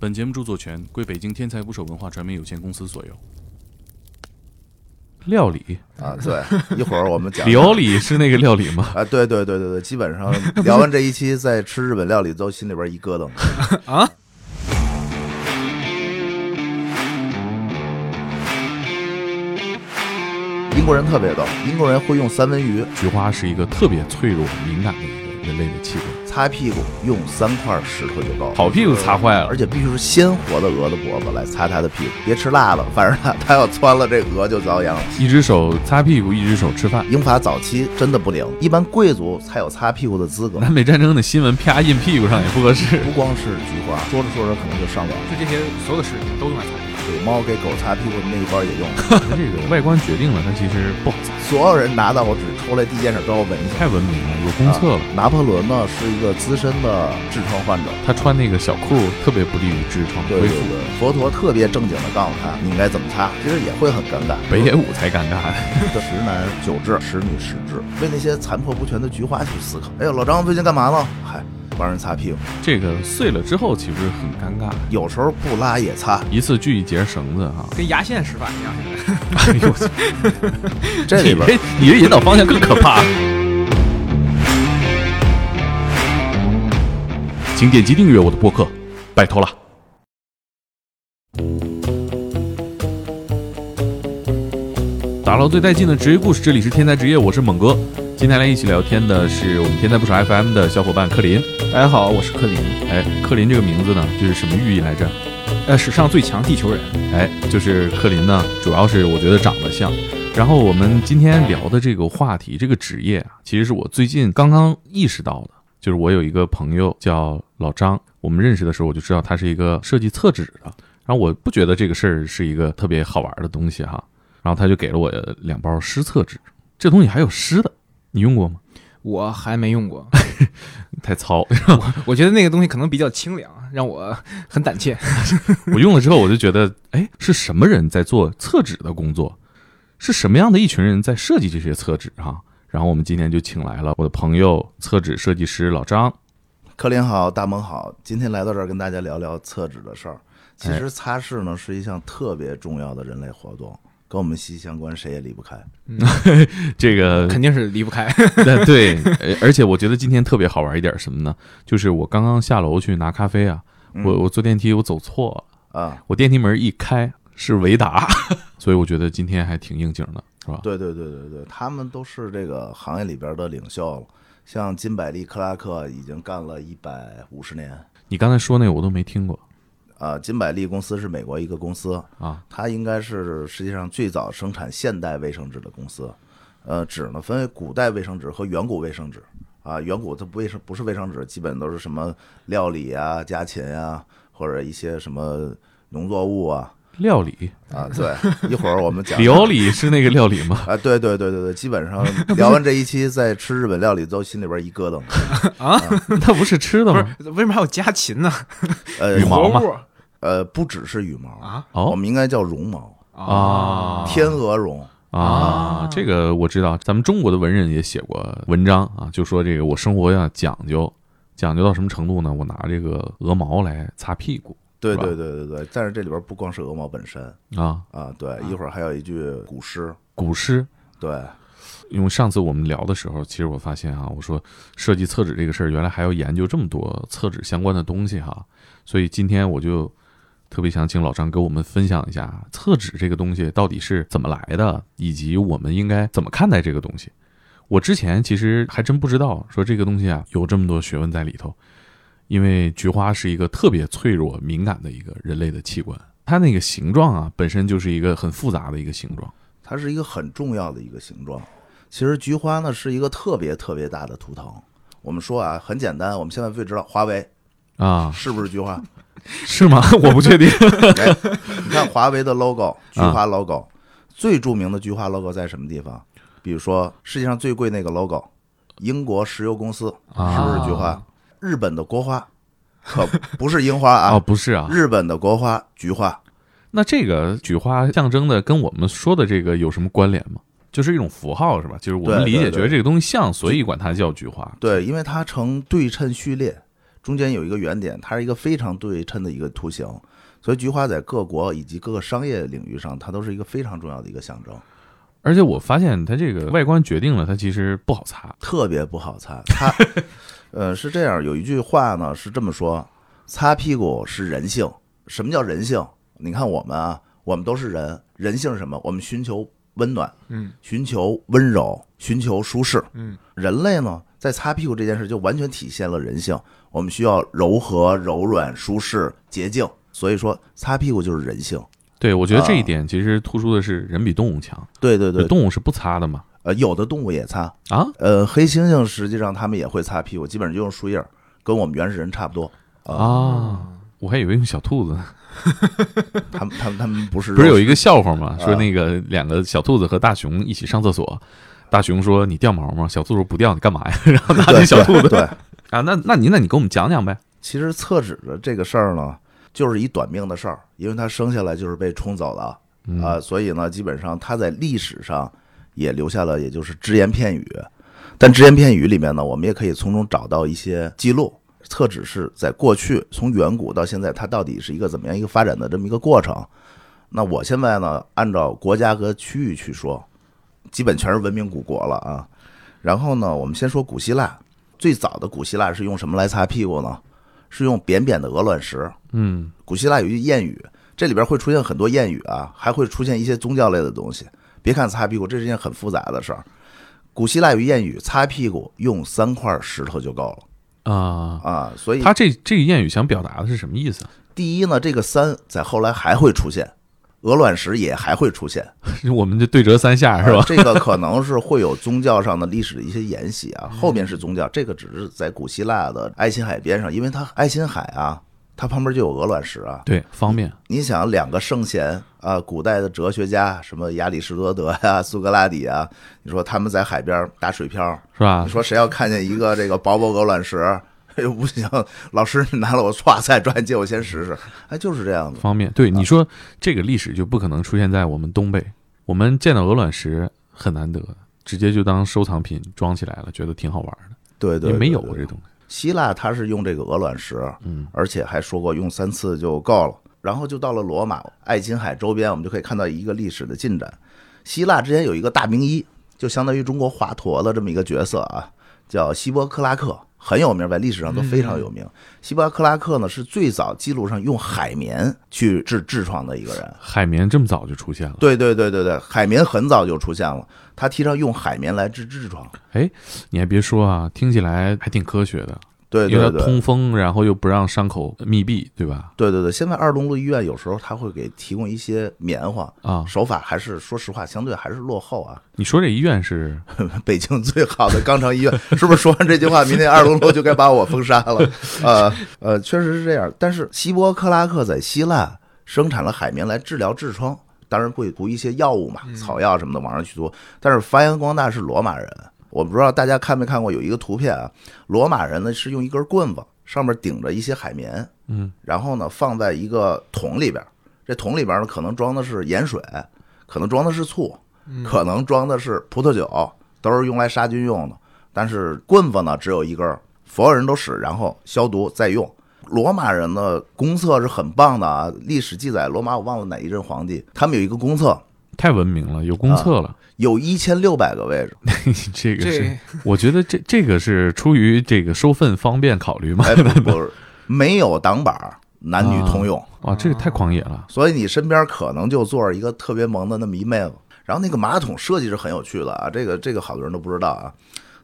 本节目著作权归北京天才捕手文化传媒有限公司所有。料理，啊，对，一会儿我们讲 料理是那个料理吗？啊，对对对对对，基本上聊完这一期，再吃日本料理都心里边一咯噔。啊，英国人特别逗，英国人会用三文鱼菊花是一个特别脆弱、敏感的一个人类的器官，擦屁股，用三块石头就够了。好屁股擦坏了而，且必须是鲜活的鹅的脖子来擦它的屁股，别吃辣的，反正它它要窜了，这鹅就遭殃了。一只手擦屁股，一只手吃饭。英法早期真的不灵，一般贵族才有擦屁股的资格。南北战争的新闻啪印屁股上也不合适。不光是菊花，说着说着可能就上网。就这些所有的事情都用来擦屁股。给猫给狗擦屁股的那一包也用，它 这个外观决定了它其实不好擦，所有人拿到我纸出来第一件事都要闻一下。太文明了，有公厕了。啊拿破仑呢是一个资深的痔疮患者，他穿那个小裤特别不利于痔疮恢复。佛陀特别正经的告诉他你应该怎么擦，其实也会很尴尬。北野武才尴尬呢。十男九痔，十女十痔，为那些残破不全的菊花去思考。哎呦，老张最近干嘛呢？嗨，帮人擦屁股，这个碎了之后其实很尴尬，有时候不拉也擦。一次锯一节绳子哈。跟牙线使法一样，现在哎呦我去，这里边你这你这引导方向更可怕。请点击订阅我的播客，拜托了。打捞最带劲的职业故事，这里是天才职业，我是猛哥。今天来一起聊天的是我们天才不少 FM 的小伙伴克林。大家好，我是克林，哎，克林这个名字呢，就是什么寓意来着？呃，史上最强地球人。哎，就是克林呢，主要是我觉得长得像。然后我们今天聊的这个话题，这个职业啊，其实是我最近刚刚意识到的。就是我有一个朋友叫老张，我们认识的时候我就知道他是一个设计厕纸的。然后我不觉得这个事儿是一个特别好玩的东西哈。然后他就给了我两包湿厕纸，这东西还有湿的，你用过吗？我还没用过，太糙，我觉得那个东西可能比较清凉，让我很胆怯。我用了之后我就觉得，哎，是什么人在做厕纸的工作？是什么样的一群人在设计这些厕纸哈？然后我们今天就请来了我的朋友厕纸设计师老张。柯林好，大萌好，今天来到这儿跟大家聊聊厕纸的事儿。其实擦拭呢是一项特别重要的人类活动，跟我们息息相关，谁也离不开。这个肯定是离不开。对而且我觉得今天特别好玩一点什么呢？就是我刚刚下楼去拿咖啡啊，我我坐电梯我走错了，啊，我电梯门一开是维达，所以我觉得今天还挺应景的，是吧？对对对对对，他们都是这个行业里边的领袖了。像金百利、克拉克已经干了一百五十年。你刚才说那个我都没听过啊，金百利公司是美国一个公司，啊，它应该是世界上最早生产现代卫生纸的公司。呃，纸呢分为古代卫生纸和远古卫生纸啊。远古它不卫生不是卫生纸，基本都是什么料理啊、家禽啊，或者一些什么农作物啊料理，啊。对，一会儿我们讲 料理是那个料理吗？啊，对对对对对，基本上聊完这一期，再吃日本料理都心里边一咯噔啊。那不是吃的不吗？是，为什么还有家禽呢？呃，羽毛嘛活物呃，不只是羽毛啊，我哦们应该叫绒毛，啊，天鹅绒。啊啊，这个我知道，咱们中国的文人也写过文章啊，就说这个我生活要讲究，讲究到什么程度呢？我拿这个鹅毛来擦屁股对对对对对，但是这里边不光是鹅毛本身啊，啊，对，一会儿还有一句古诗，古诗。对，因为上次我们聊的时候，其实我发现啊，我说设计厕纸这个事儿，原来还要研究这么多厕纸相关的东西哈，所以今天我就特别想请老张给我们分享一下厕纸这个东西到底是怎么来的，以及我们应该怎么看待这个东西。我之前其实还真不知道，说这个东西啊有这么多学问在里头，因为菊花是一个特别脆弱、敏感的一个人类的器官，它那个形状啊本身就是一个很复杂的一个形状。它是一个很重要的一个形状。其实菊花呢是一个特别特别大的图腾。我们说啊，很简单，我们现在最知道华为啊，是不是菊花？是吗？我不确定。哎，你看华为的 logo，菊花 logo，、最著名的菊花 logo 在什么地方？比如说世界上最贵那个 logo，英国石油公司啊是不是菊花？日本的国花可不是樱花啊，哦，不是啊，日本的国花菊花。那这个菊花象征的跟我们说的这个有什么关联吗？就是一种符号是吧？就是我们理解觉得这个东西像，所以管它叫菊花。对，因为它呈对称序列，中间有一个圆点，它是一个非常对称的一个图形，所以菊花在各国以及各个商业领域上，它都是一个非常重要的一个象征，而且我发现它这个外观决定了它其实不好擦。特别不好擦。它，呃，是这样，有一句话呢是这么说：擦屁股是人性。什么叫人性？你看我们啊，我们都是人，人性是什么？我们寻求温暖，嗯寻求温柔，寻求舒适。嗯，人类呢，在擦屁股这件事就完全体现了人性。我们需要柔和、柔软、舒适、洁净。所以说，擦屁股就是人性。对，我觉得这一啊点其实突出的是人比动物强。对对对，动物是不擦的嘛？呃，有的动物也擦。啊，呃，黑猩猩实际上它们也会擦屁股，基本上就用树叶儿，跟我们原始人差不多。啊，啊，我还以为用小兔子。他们他们他们不是不是有一个个笑话吗？啊说那个两个小兔子和大熊一起上厕所，大熊说：“你掉毛吗？”小兔说：“不掉，你干嘛呀？” 然后拿起小兔子对，啊，那那您那你给我们讲讲呗。其实厕纸的这个事儿呢，就是一短命的事儿，因为它生下来就是被冲走的啊、嗯所以呢，基本上它在历史上也留下了，也就是只言片语。但只言片语里面呢，我们也可以从中找到一些记录。厕纸是在过去从远古到现在，它到底是一个怎么样一个发展的这么一个过程？那我现在呢，按照国家和区域去说，基本全是文明古国了啊。然后呢，我们先说古希腊，最早的古希腊是用什么来擦屁股呢？是用扁扁的鹅卵石。嗯，古希腊有一句谚语，这里边会出现很多谚语啊，还会出现一些宗教类的东西。别看擦屁股，这是件很复杂的事儿。古希腊有谚语，擦屁股用三块石头就够了啊，啊。所以他这这个谚语想表达的是什么意思？第一呢，这个三在后来还会出现，鹅卵石也还会出现，我们就对折三下是吧？啊这个可能是会有宗教上的历史的一些沿袭啊，后面是宗教，这个只是在古希腊的爱琴海边上，因为它爱琴海啊，它旁边就有鹅卵石啊。对，方便。你想，两个圣贤啊，古代的哲学家，什么亚里士多德呀、苏格拉底啊，你说他们在海边打水漂，是吧你？说谁要看见一个这个薄薄鹅卵石，又不行，老师你拿了我唰再转借我先试试，哎，就是这样子。方便。对，你说这个历史就不可能出现在我们东北，我们见到鹅卵石很难得，直接就当收藏品装起来了，觉得挺好玩的，对对，也没有这东西。希腊它是用这个鹅卵石，嗯，而且还说过用三次就够了。然后就到了罗马、爱琴海周边，我们就可以看到一个历史的进展。希腊之前有一个大名医，就相当于中国华佗的这么一个角色啊，叫希波克拉克，很有名，在历史上都非常有名。希波克拉克呢是最早记录上用海绵去治痔疮的一个人。海绵这么早就出现了，对对对对对，海绵很早就出现了，他提倡用海绵来治痔疮。哎你还别说啊，听起来还挺科学的，对因为它对对，通风，然后又不让伤口密闭，对吧？对对对，现在二龙路医院有时候他会给提供一些棉花，啊，手法还是说实话相对还是落后啊。你说这医院是 北京最好的肛肠医院，是不是说完这句话，明天二龙路就该把我封杀了？呃呃，确实是这样。但是希波克拉克在希腊生产了海绵来治疗痔疮，当然会涂一些药物嘛，草药什么的往上去涂。但是发扬光大是罗马人。我不知道大家看没看过有一个图片啊，罗马人呢是用一根棍子，上面顶着一些海绵，嗯，然后呢放在一个桶里边，这桶里边呢可能装的是盐水，可能装的是醋，可能装的是葡萄酒，都是用来杀菌用的。但是棍子呢只有一根儿，所有人都使，然后消毒再用。罗马人的公厕是很棒的啊，历史记载，罗马我忘了哪一任皇帝，他们有一个公厕，太文明了，有公厕了。有一千六百个位置，这个是，我觉得这这个是出于这个收粪方便考虑嘛？哎，不 不是，没有挡板儿，男女通用。哇，这个太狂野了。所以你身边可能就坐着一个特别萌的那么一妹子。然后那个马桶设计是很有趣的啊，这个这个好多人都不知道啊。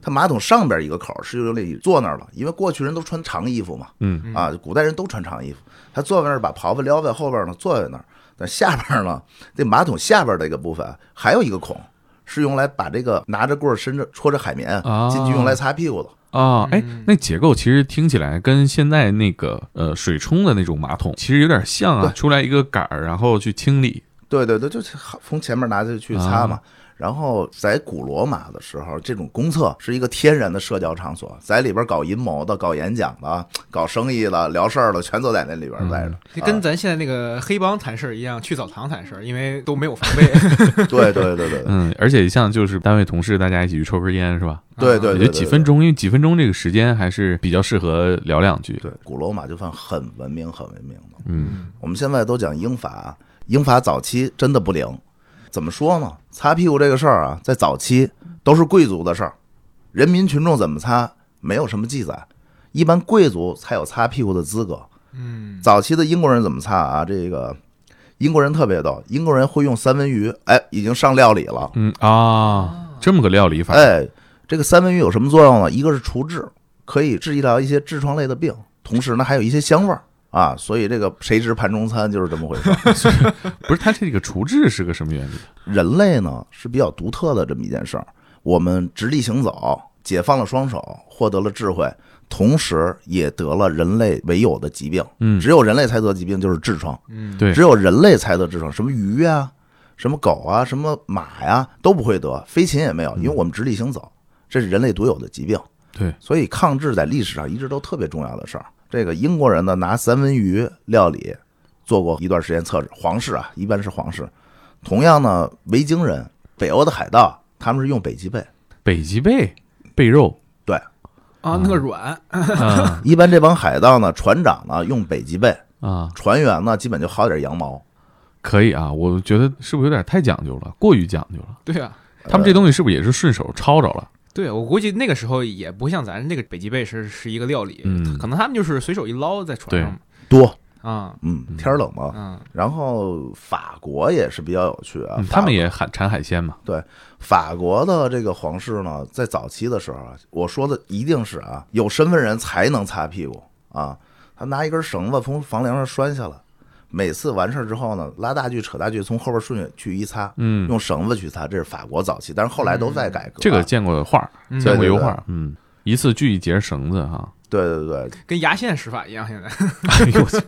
它马桶上边一个口是用来坐那儿了，因为过去人都穿长衣服嘛，嗯啊，古代人都穿长衣服。他坐在那儿，把袍子撩在后边呢，坐在那儿。但下边呢，这马桶下边的一个部分还有一个孔，是用来把这个拿着棍儿伸着戳着海绵啊进去用来擦屁股的。啊，哎，那结构其实听起来跟现在那个呃水冲的那种马桶其实有点像啊，出来一个杆儿，然后去清理。对对对，就是从前面拿着去擦嘛。啊然后在古罗马的时候，这种公厕是一个天然的社交场所，在里边搞阴谋的、搞演讲的、搞生意的、聊事儿的，全都在那里边待着。就跟啊咱现在那个黑帮谈事儿一样，去澡堂谈事儿，因为都没有防备。对对对对嗯，而且像就是单位同事，大家一起去抽根烟是吧？对对对，我觉得几分钟，因为几分钟这个时间还是比较适合聊两句。对古罗马就算很文明、很文明的。嗯我们现在都讲英法，英法早期真的不灵。怎么说呢？擦屁股这个事儿啊，在早期都是贵族的事儿，人民群众怎么擦没有什么记载，一般贵族才有擦屁股的资格。嗯，早期的英国人怎么擦啊？这个英国人特别逗，英国人会用三文鱼，哎，已经上料理了。嗯啊，这么个料理法。哎，这个三文鱼有什么作用呢？一个是除痔，可以治疗一些痔疮类的病，同时呢还有一些香味儿啊。所以这个谁知盘中餐就是这么回事儿。不是，它这个除痣是个什么原理？人类呢是比较独特的这么一件事儿，我们直立行走，解放了双手，获得了智慧，同时也得了人类唯有的疾病。嗯，只有人类才得疾病，就是痔疮。嗯，对只有人类才得痔疮，什么鱼呀、什么狗啊、什么马呀都不会得，飞禽也没有，因为我们直立行走，这是人类独有的疾病。对，所以抗治在历史上一直都特别重要的事儿。这个英国人呢，拿三文鱼料理做过一段时间测试，皇室啊，一般是皇室。同样呢，维京人、北欧的海盗，他们是用北极贝。北极贝贝肉对啊，那个软，啊一般这帮海盗呢，船长呢用北极贝，啊，船员呢基本就薅点羊毛。可以啊。我觉得是不是有点太讲究了，过于讲究了？对啊，他们这东西是不是也是顺手抄着了？对我估计那个时候也不像咱那个北极贝是是一个料理，嗯可能他们就是随手一捞在船上多，啊，嗯，天儿冷嘛。嗯然后法国也是比较有趣啊，嗯法他们也海产海鲜嘛。对法国的这个皇室呢，在早期的时候啊，我说的一定是啊，有身份人才能擦屁股啊。他拿一根绳子从房梁上拴下来，每次完事儿之后呢，拉大锯扯大锯，从后边顺去一擦，嗯，用绳子去擦，这是法国早期，但是后来都在改革啊。这个见过画见过油画。嗯，一次锯一节绳子哈。对对对，跟牙线使法一样，现在哎呦我去，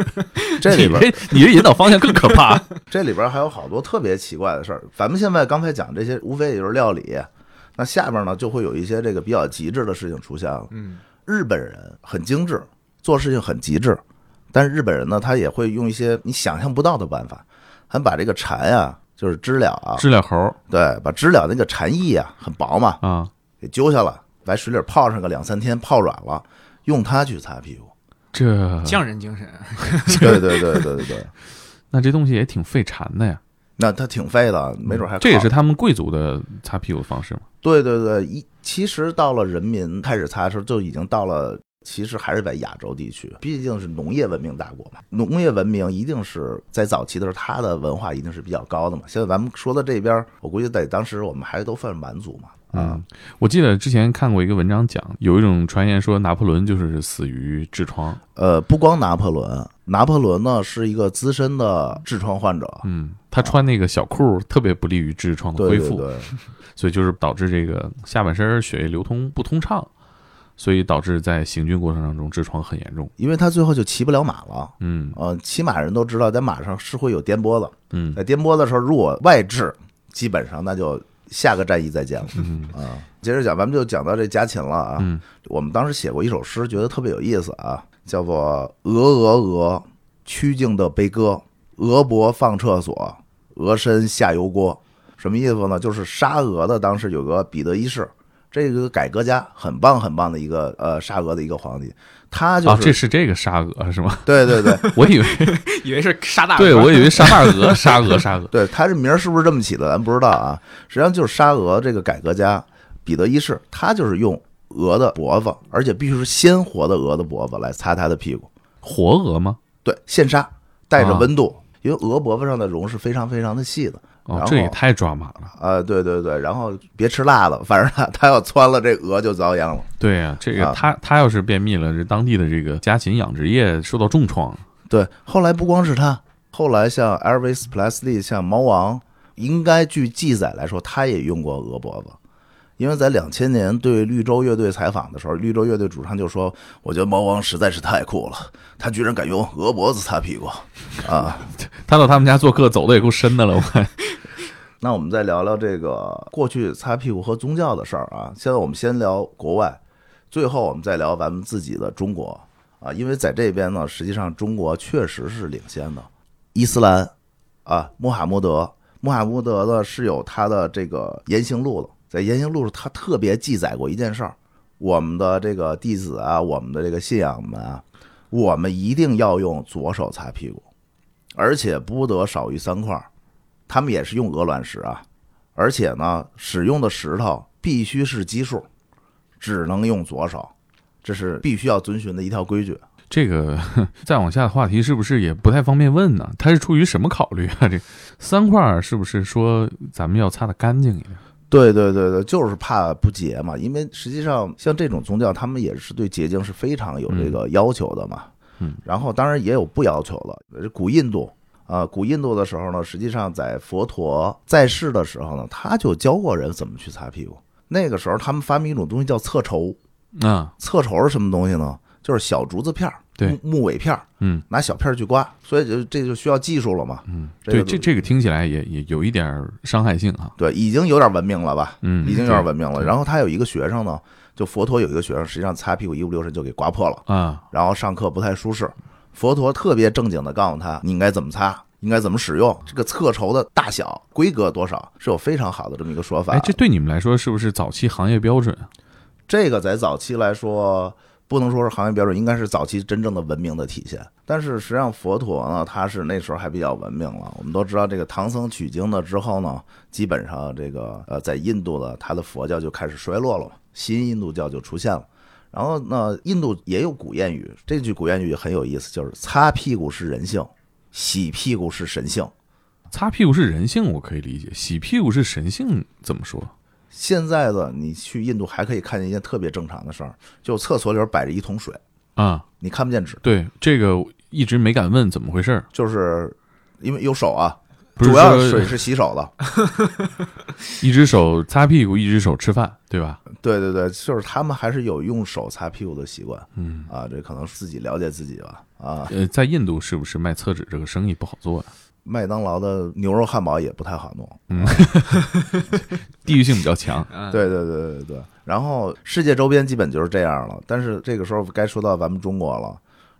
这里边你这引导方向更可怕。这里边还有好多特别奇怪的事儿。咱们现在刚才讲这些，无非也就是料理，那下边呢就会有一些这个比较极致的事情出现了。嗯日本人很精致，做事情很极致，但是日本人呢，他也会用一些你想象不到的办法，还把这个蝉呀，就是知了啊，知了猴儿对，把知了那个蝉翼啊，很薄嘛，啊，给揪下来，在水里泡上个两三天，泡软了，用它去擦屁股。这匠人精神，对对对对对对，那这东西也挺费蝉的呀。那它挺费的，没准还靠这也是他们贵族的擦屁股的方式嘛。对对对，一其实到了人民开始擦的时候，就已经到了，其实还是在亚洲地区，毕竟是农业文明大国嘛。农业文明一定是在早期的时候，它的文化一定是比较高的嘛。现在咱们说到这边，我估计在当时我们还都算是蛮族嘛。啊，嗯，我记得之前看过一个文章讲，有一种传言说拿破仑就是死于痔疮。呃，不光拿破仑，拿破仑呢是一个资深的痔疮患者，嗯，他穿那个小裤特别不利于痔疮的恢复，对对对，所以就是导致这个下半身血液流通不通畅，所以导致在行军过程当中痔疮很严重。因为他最后就骑不了马了。嗯呃，骑马人都知道，在马上是会有颠簸的，嗯在颠簸的时候，如果外痔，基本上那就下个战役再见了。嗯啊，接着讲，咱们就讲到这家禽了啊。嗯我们当时写过一首诗，觉得特别有意思啊，叫做《鹅鹅鹅，曲径的悲歌，鹅脖放厕所，鹅身下油锅》。什么意思呢？就是杀鹅的当时有个彼得一世，这个改革家很棒很棒的一个呃沙俄的一个皇帝，他就啊，是、这是这个沙俄是吗？对对对 我以为，以为是沙大鹅，对我以为沙大俄，沙俄，沙俄。对，他这名儿是不是这么起的，咱不知道啊。实际上就是沙俄这个改革家彼得一世，他就是用鹅的脖子，而且必须是鲜活的鹅的脖子来擦他的屁股。活鹅吗？对，现杀，带着啊温度，因为鹅脖子上的绒是非常非常的细的。然，哦这也太抓马了。啊、对对对，然后别吃辣的，反正他他要窜了，这鹅就遭殃了。对呀、这个啊他他要是便秘了，这当地的这个家禽养殖业受到重创。对，后来不光是他，后来像 Elvis Presley，像猫王，应该据记载来说，他也用过鹅脖子。因为在两千年对绿洲乐队采访的时候，绿洲乐队主唱就说：“我觉得猫王实在是太酷了，他居然敢用鹅脖子擦屁股啊！”他到他们家做客，走的也够深的了，我看。那我们再聊聊这个过去擦屁股和宗教的事儿啊。现在我们先聊国外，最后我们再聊咱们自己的中国啊，因为在这边呢，实际上中国确实是领先的。伊斯兰啊，穆罕默德，穆罕默德呢是有他的这个言行录的，在言行录上他特别记载过一件事儿：我们的这个弟子啊，我们的这个信仰们啊，我们一定要用左手擦屁股，而且不得少于三块儿。他们也是用鹅卵石啊，而且呢，使用的石头必须是奇数，只能用左手，这是必须要遵循的一条规矩。这个 再往下的话题是不是也不太方便问呢？他是出于什么考虑啊？这三块儿是不是说咱们要擦得干净一点？对对对对，就是怕不洁嘛。因为实际上像这种宗教，他们也是对洁净是非常有这个要求的嘛。嗯，然后当然也有不要求的，古印度。啊，古印度的时候呢，实际上在佛陀在世的时候呢，他就教过人怎么去擦屁股。那个时候他们发明一种东西叫侧筹，啊，侧筹是什么东西呢？就是小竹子片儿，对木木尾片儿，嗯拿小片儿去刮，所以就这就需要技术了嘛。嗯，这个对，这这个听起来也也有一点儿伤害性啊。对，已经有点文明了吧？嗯，已经有点文明了。然后他有一个学生呢，就佛陀有一个学生，实际上擦屁股一不留神就给刮破了，啊，然后上课不太舒适。佛陀特别正经的告诉他，你应该怎么擦，应该怎么使用，这个侧筹的大小、规格多少是有非常好的这么一个说法哎，。这对你们来说是不是早期行业标准啊？这个在早期来说，不能说是行业标准，应该是早期真正的文明的体现。但是实际上，佛陀呢，他是那时候还比较文明了。我们都知道，这个唐僧取经了之后呢，基本上这个呃，在印度的他的佛教就开始衰落了嘛，新印度教就出现了。然后呢，印度也有古谚语，这句古谚语很有意思，就是“擦屁股是人性，洗屁股是神性”。擦屁股是人性，我可以理解；洗屁股是神性，怎么说？现在的你去印度还可以看见一件特别正常的事儿，就厕所里边摆着一桶水，啊，你看不见纸，对，这个一直没敢问怎么回事儿。就是因为有手啊，主要水是洗手的。一只手擦屁股，一只手吃饭，对吧？对对对，就是他们还是有用手擦屁股的习惯嗯，啊，这可能自己了解自己吧啊。呃，在印度是不是卖厕纸这个生意不好做呀、麦当劳的牛肉汉堡也不太好弄，嗯，地域性比较强。嗯，对对对对对。然后世界周边基本就是这样了，但是这个时候该说到咱们中国了。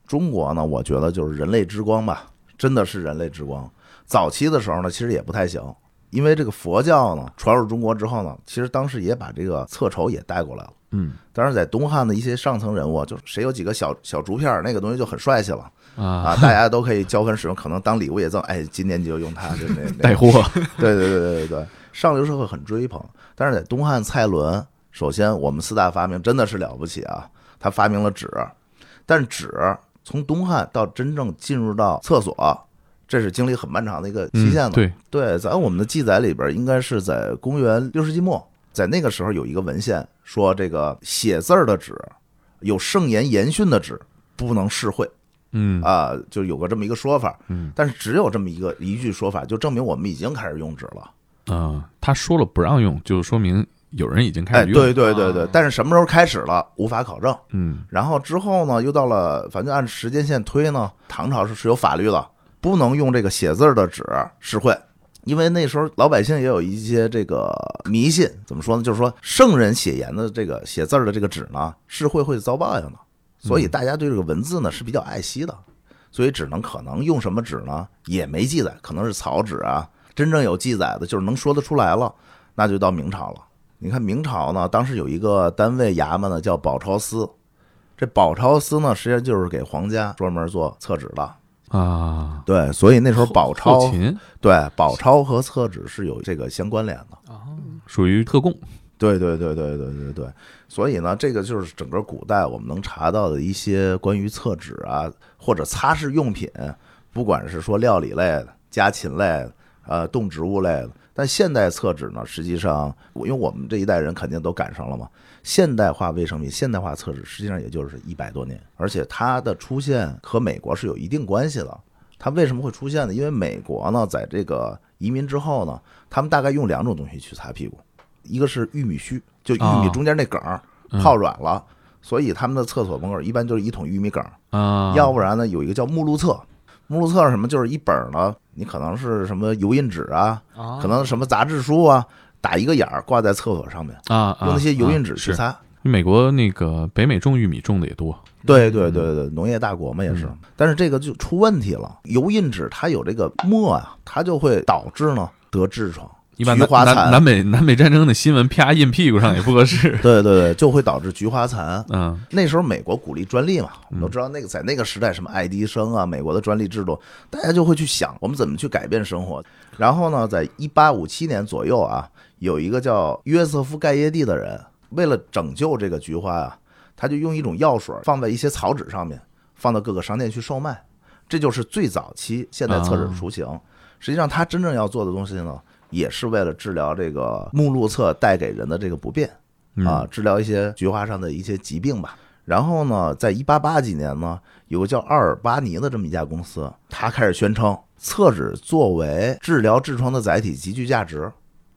中国呢，我觉得就是人类之光吧，真的是人类之光。早期的时候呢，其实也不太行，因为这个佛教呢传入中国之后呢，其实当时也把这个侧筹也带过来了。嗯当然，在东汉的一些上层人物，就是谁有几个小小竹片儿，那个东西就很帅气了啊，啊，大家都可以交换使用，可能当礼物也赠。哎，今年你就用它，就那 那带货。对对对对对对，上流社会很追捧。但是在东汉蔡伦，首先我们四大发明真的是了不起啊，他发明了纸，但是纸从东汉到真正进入到厕所，这是经历很漫长的一个期限了。嗯对，对，在我们的记载里边，应该是在公元六世纪末，在那个时候有一个文献说，这个写字儿的纸，有圣言言训的纸不能试绘嗯啊，就有个这么一个说法。嗯但是只有这么一个一句说法，就证明我们已经开始用纸了。啊，他说了不让用，就说明有人已经开哎，始用。对对对对啊，但是什么时候开始了，无法考证。嗯然后之后呢，又到了，反正按时间线推呢，唐朝是是有法律了，不能用这个写字儿的纸试绘，因为那时候老百姓也有一些这个迷信，怎么说呢？就是说圣人写言的这个写字儿的这个纸呢，是会会遭报应的，所以大家对这个文字呢是比较爱惜的，所以只能可能用什么纸呢，也没记载，可能是草纸啊。真正有记载的，就是能说得出来了，那就到明朝了。你看明朝呢，当时有一个单位衙门呢叫宝钞司，这宝钞司呢，实际上就是给皇家专门做厕纸的。啊，对，所以那时候宝后钞对宝钞和厕纸是有这个相关联的。啊，属于特供。对对对对对对对，所以呢，这个就是整个古代我们能查到的一些关于厕纸啊，或者擦拭用品，不管是说料理类的、家禽类的、呃动植物类的。但现代厕纸呢，实际上，因为我们这一代人肯定都赶上了嘛，现代化卫生品、现代化厕纸实际上也就是一百多年，而且它的出现和美国是有一定关系的。它为什么会出现呢？因为美国呢，在这个移民之后呢，他们大概用两种东西去擦屁股，一个是玉米须，就玉米哦中间那梗儿嗯泡软了，所以他们的厕所门口一般就是一桶玉米梗儿，啊，要不然呢有一个叫目录册，目录册是什么？就是一本儿呢你可能是什么油印纸啊，啊可能什么杂志书啊，打一个眼儿挂在厕所上面，啊，啊用那些油印纸去擦。美国那个北美种玉米种的也多，对对对对，农业大国嘛也是嗯，但是这个就出问题了，油印纸它有这个墨啊，它就会导致呢得痔疮、一般菊花南南南，北南北战争的新闻啪印屁股上也不合适。对对对，就会导致菊花残。嗯那时候美国鼓励专利嘛，我们都知道那个在那个时代，什么爱迪生啊，美国的专利制度，大家就会去想我们怎么去改变生活。然后呢，在一八五七年左右啊，有一个叫约瑟夫盖耶蒂的人，为了拯救这个菊花啊，他就用一种药水放在一些草纸上面，放到各个商店去售卖。这就是最早期现代厕纸的雏形。实际上，他真正要做的东西呢，也是为了治疗这个目录册带给人的这个不便。嗯啊，治疗一些菊花上的一些疾病吧。然后呢，在一八八几年呢，有个叫阿尔巴尼的这么一家公司，他开始宣称厕纸作为治疗痔疮的载体极具价值。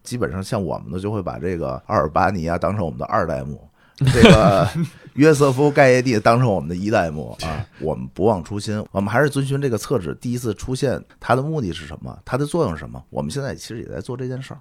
基本上像我们呢，就会把这个阿尔巴尼啊当成我们的二代目，这个约瑟夫盖耶蒂当成我们的一代目 啊。我们不忘初心，我们还是遵循这个厕纸第一次出现它的目的是什么，它的作用是什么。我们现在其实也在做这件事儿。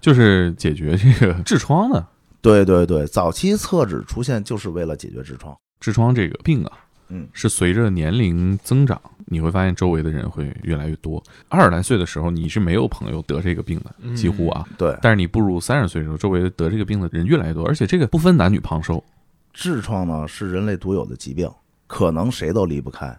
就是解决这个痔疮的对对对，早期厕纸出现就是为了解决痔疮。痔疮这个病啊，嗯是随着年龄增长，你会发现周围的人会越来越多。二十来岁的时候，你是没有朋友得这个病的，嗯几乎啊。对，但是你步入三十岁的时候，周围得这个病的人越来越多，而且这个不分男女胖瘦。痔疮呢是人类独有的疾病，可能谁都离不开。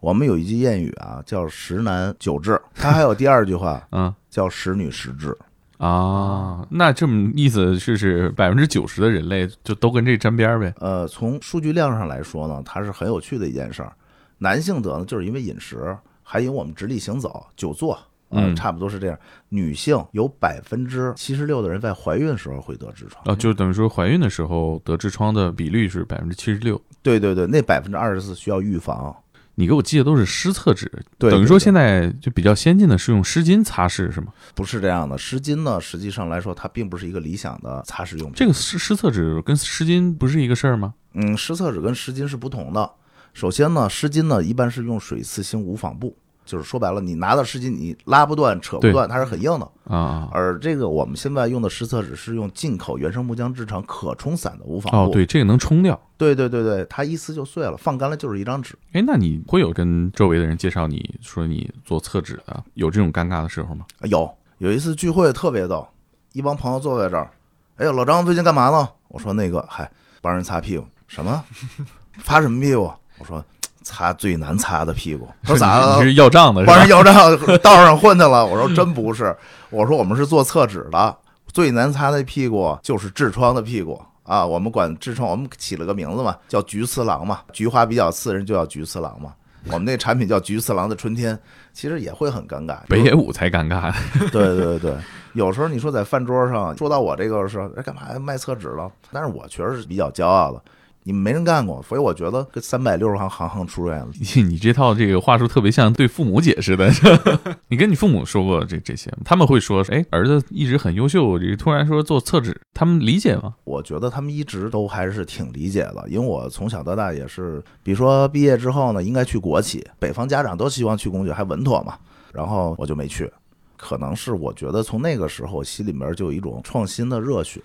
我们有一句谚语啊，叫“十男九痔”，它还有第二句话嗯叫“十女十痔啊，那这么意思就是百分之九十的人类就都跟这沾边儿呗？”。呃，从数据量上来说呢，它是很有趣的一件事儿。男性得呢，就是因为饮食，还有我们直立行走、久坐，呃，嗯差不多是这样。女性有百分之七十六的人在怀孕的时候会得痔疮。哦，就等于说怀孕的时候得痔疮的比率是百分之七十六。对对对，那百分之二十四需要预防。你给我寄的都是湿厕纸，等于说现在就比较先进的是用湿巾擦拭是吗？不是这样的，湿巾呢，实际上来说，它并不是一个理想的擦拭用品。这个湿湿厕纸跟湿巾不是一个事儿吗？嗯，湿厕纸跟湿巾是不同的。首先呢，湿巾呢一般是用水刺型无纺布，就是说白了，你拿到湿巾，你拉不断、扯不断，它是很硬的。啊，而这个我们现在用的湿厕纸是用进口原生木浆制成可冲散的无纺布。哦，对，这个能冲掉。对对对对它一撕就碎了，放干了就是一张纸。哎，那你会有跟周围的人介绍你说你做厕纸的，有这种尴尬的时候吗？有有一次聚会特别逗，一帮朋友坐在这儿，哎呀，老张最近干嘛呢？我说那个，嗨，帮人擦屁股。什么？擦什么屁股？我说擦最难擦的屁股。说咋了？你是要账的是吧？要账道上混去了。我说真不是，我说我们是做厕纸的，最难擦的屁股就是痔疮的屁股啊。我们管痔疮，我们起了个名字嘛，叫菊次郎嘛，菊花比较刺人就叫菊次郎嘛。我们那产品叫菊次郎的春天，其实也会很尴尬。北野武才尴尬。对对对，有时候你说在饭桌上说到我这个是哎干嘛卖厕纸了？但是我确实是比较骄傲的，你们没人干过，所以我觉得跟三百六十行行行出状元。你这套这个话术特别像对父母解释的。你跟你父母说过这这些吗？他们会说，哎，儿子一直很优秀，这突然说做厕纸，他们理解吗？我觉得他们一直都还是挺理解的，因为我从小到大也是，比如说毕业之后呢，应该去国企，北方家长都希望去工作，还稳妥嘛，然后我就没去，可能是我觉得从那个时候心里面就有一种创新的热血，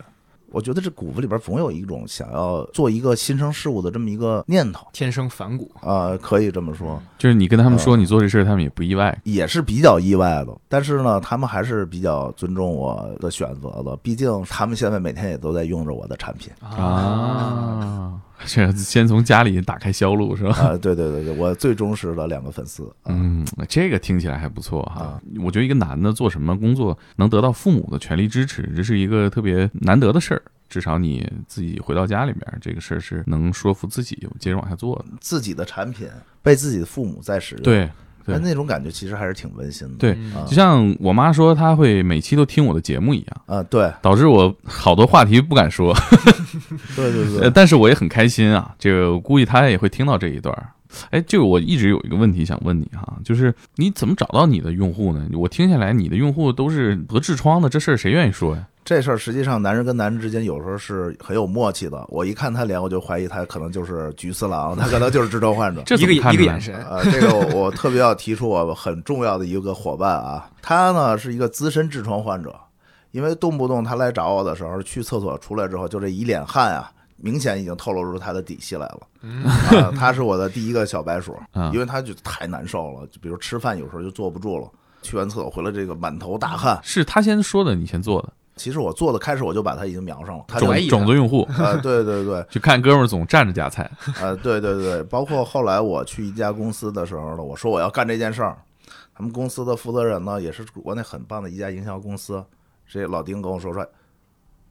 我觉得这骨子里边总有一种想要做一个新生事物的这么一个念头天生反骨，啊、可以这么说，就是你跟他们说你做这事儿，他们也不意外。也是比较意外的，但是呢，他们还是比较尊重我的选择的，毕竟他们现在每天也都在用着我的产品。啊，这先从家里打开销路是吧？啊，对对对对，我最忠实的两个粉丝。啊嗯，这个听起来还不错哈啊。我觉得一个男的做什么工作能得到父母的全力支持，这是一个特别难得的事儿。至少你自己回到家里面，这个事儿是能说服自己接着往下做的。自己的产品被自己的父母在使用，，对，对哎那种感觉其实还是挺温馨的。对就像我妈说，她会每期都听我的节目一样，啊，对导致我好多话题不敢说。对对呃，对，但是我也很开心啊。这个我估计她也会听到这一段儿。哎，这个我一直有一个问题想问你哈，就是你怎么找到你的用户呢？我听下来，你的用户都是得痔疮的，这事儿谁愿意说呀？这事儿实际上男人跟男人之间有时候是很有默契的。我一看他脸，我就怀疑他可能就是菊次郎，他可能就是痔疮患者。一个一个眼神，呃，这个我我特别要提出我很重要的一个伙伴啊，他呢是一个资深痔疮患者，因为动不动他来找我的时候，去厕所出来之后，就这一脸汗啊，明显已经透露出他的底细来了。啊，他是我的第一个小白鼠，啊因为他就太难受了，就比如吃饭有时候就坐不住了，去完厕所回来这个满头大汗。是他先说的，你先做的，其实我做的开始我就把它已经瞄上了，种种子用户，啊，对对对，就看哥们儿总站着夹菜，呃，对对对，包括后来我去一家公司的时候呢，我说我要干这件事儿，他们公司的负责人呢也是国内很棒的一家营销公司，这老丁跟我说说，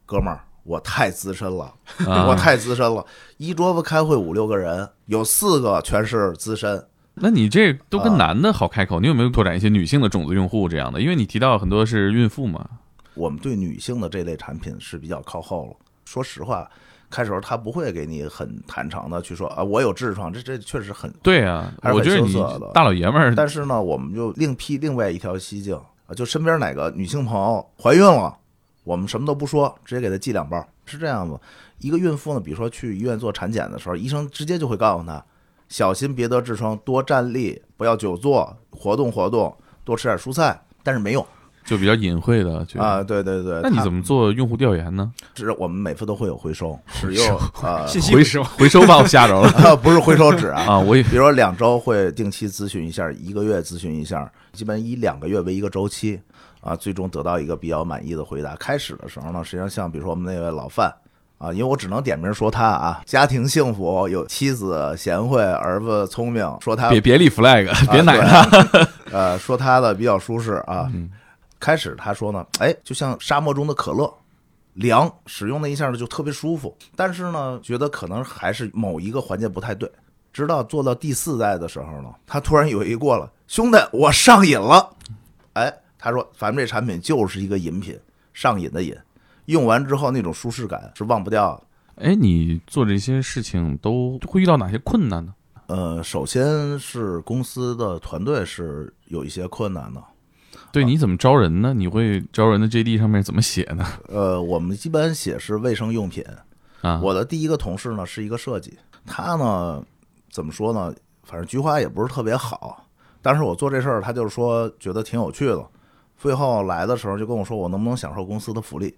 哥们儿，我太资深了，啊我太资深了，一桌子开会五六个人，有四个全是资深，那你这都跟啊男的好开口，你有没有拓展一些女性的种子用户这样的？因为你提到很多是孕妇嘛，我们对女性的这类产品是比较靠后了。说实话，开始他不会给你很坦诚的去说啊，我有痔疮，这这确实很对啊，还是很我觉得你羞涩的大老爷们儿，但是呢，我们就另辟另外一条蹊径啊，就身边哪个女性朋友怀孕了，我们什么都不说，直接给她寄两包。是这样子，一个孕妇呢，比如说去医院做产检的时候，医生直接就会告诉她，小心别得痔疮，多站立，不要久坐，活动活动，多吃点蔬菜。但是没用就比较隐晦的就啊，对对对。那你怎么做用户调研呢？是我们每次都会有回收，使用啊回信息不收，回收把我吓着了啊 不是回收纸啊，啊！我以比如说两周会定期咨询一下，一个月咨询一下，基本以两个月为一个周期啊，最终得到一个比较满意的回答。开始的时候呢，实际上像比如说我们那位老范啊，因为我只能点名说他啊，家庭幸福，有妻子贤惠，儿子聪明，说他别别立 flag，别奶啊他。对呃，说他的比较舒适啊。嗯开始他说呢，哎，就像沙漠中的可乐，凉，使用那一下呢就特别舒服。但是呢，觉得可能还是某一个环节不太对。直到做到第四代的时候呢，他突然有一过了，兄弟，我上瘾了。哎，他说咱们这产品就是一个饮品，上瘾的瘾，用完之后那种舒适感是忘不掉的。哎，你做这些事情都会遇到哪些困难呢？呃，首先是公司的团队是有一些困难的。对，你怎么招人呢？你会招人的 JD 上面怎么写呢？呃，我们一般写是卫生用品。啊，我的第一个同事呢是一个设计，他呢怎么说呢？反正菊花也不是特别好。但是我做这事儿，他就是说觉得挺有趣的。最后来的时候就跟我说，我能不能享受公司的福利？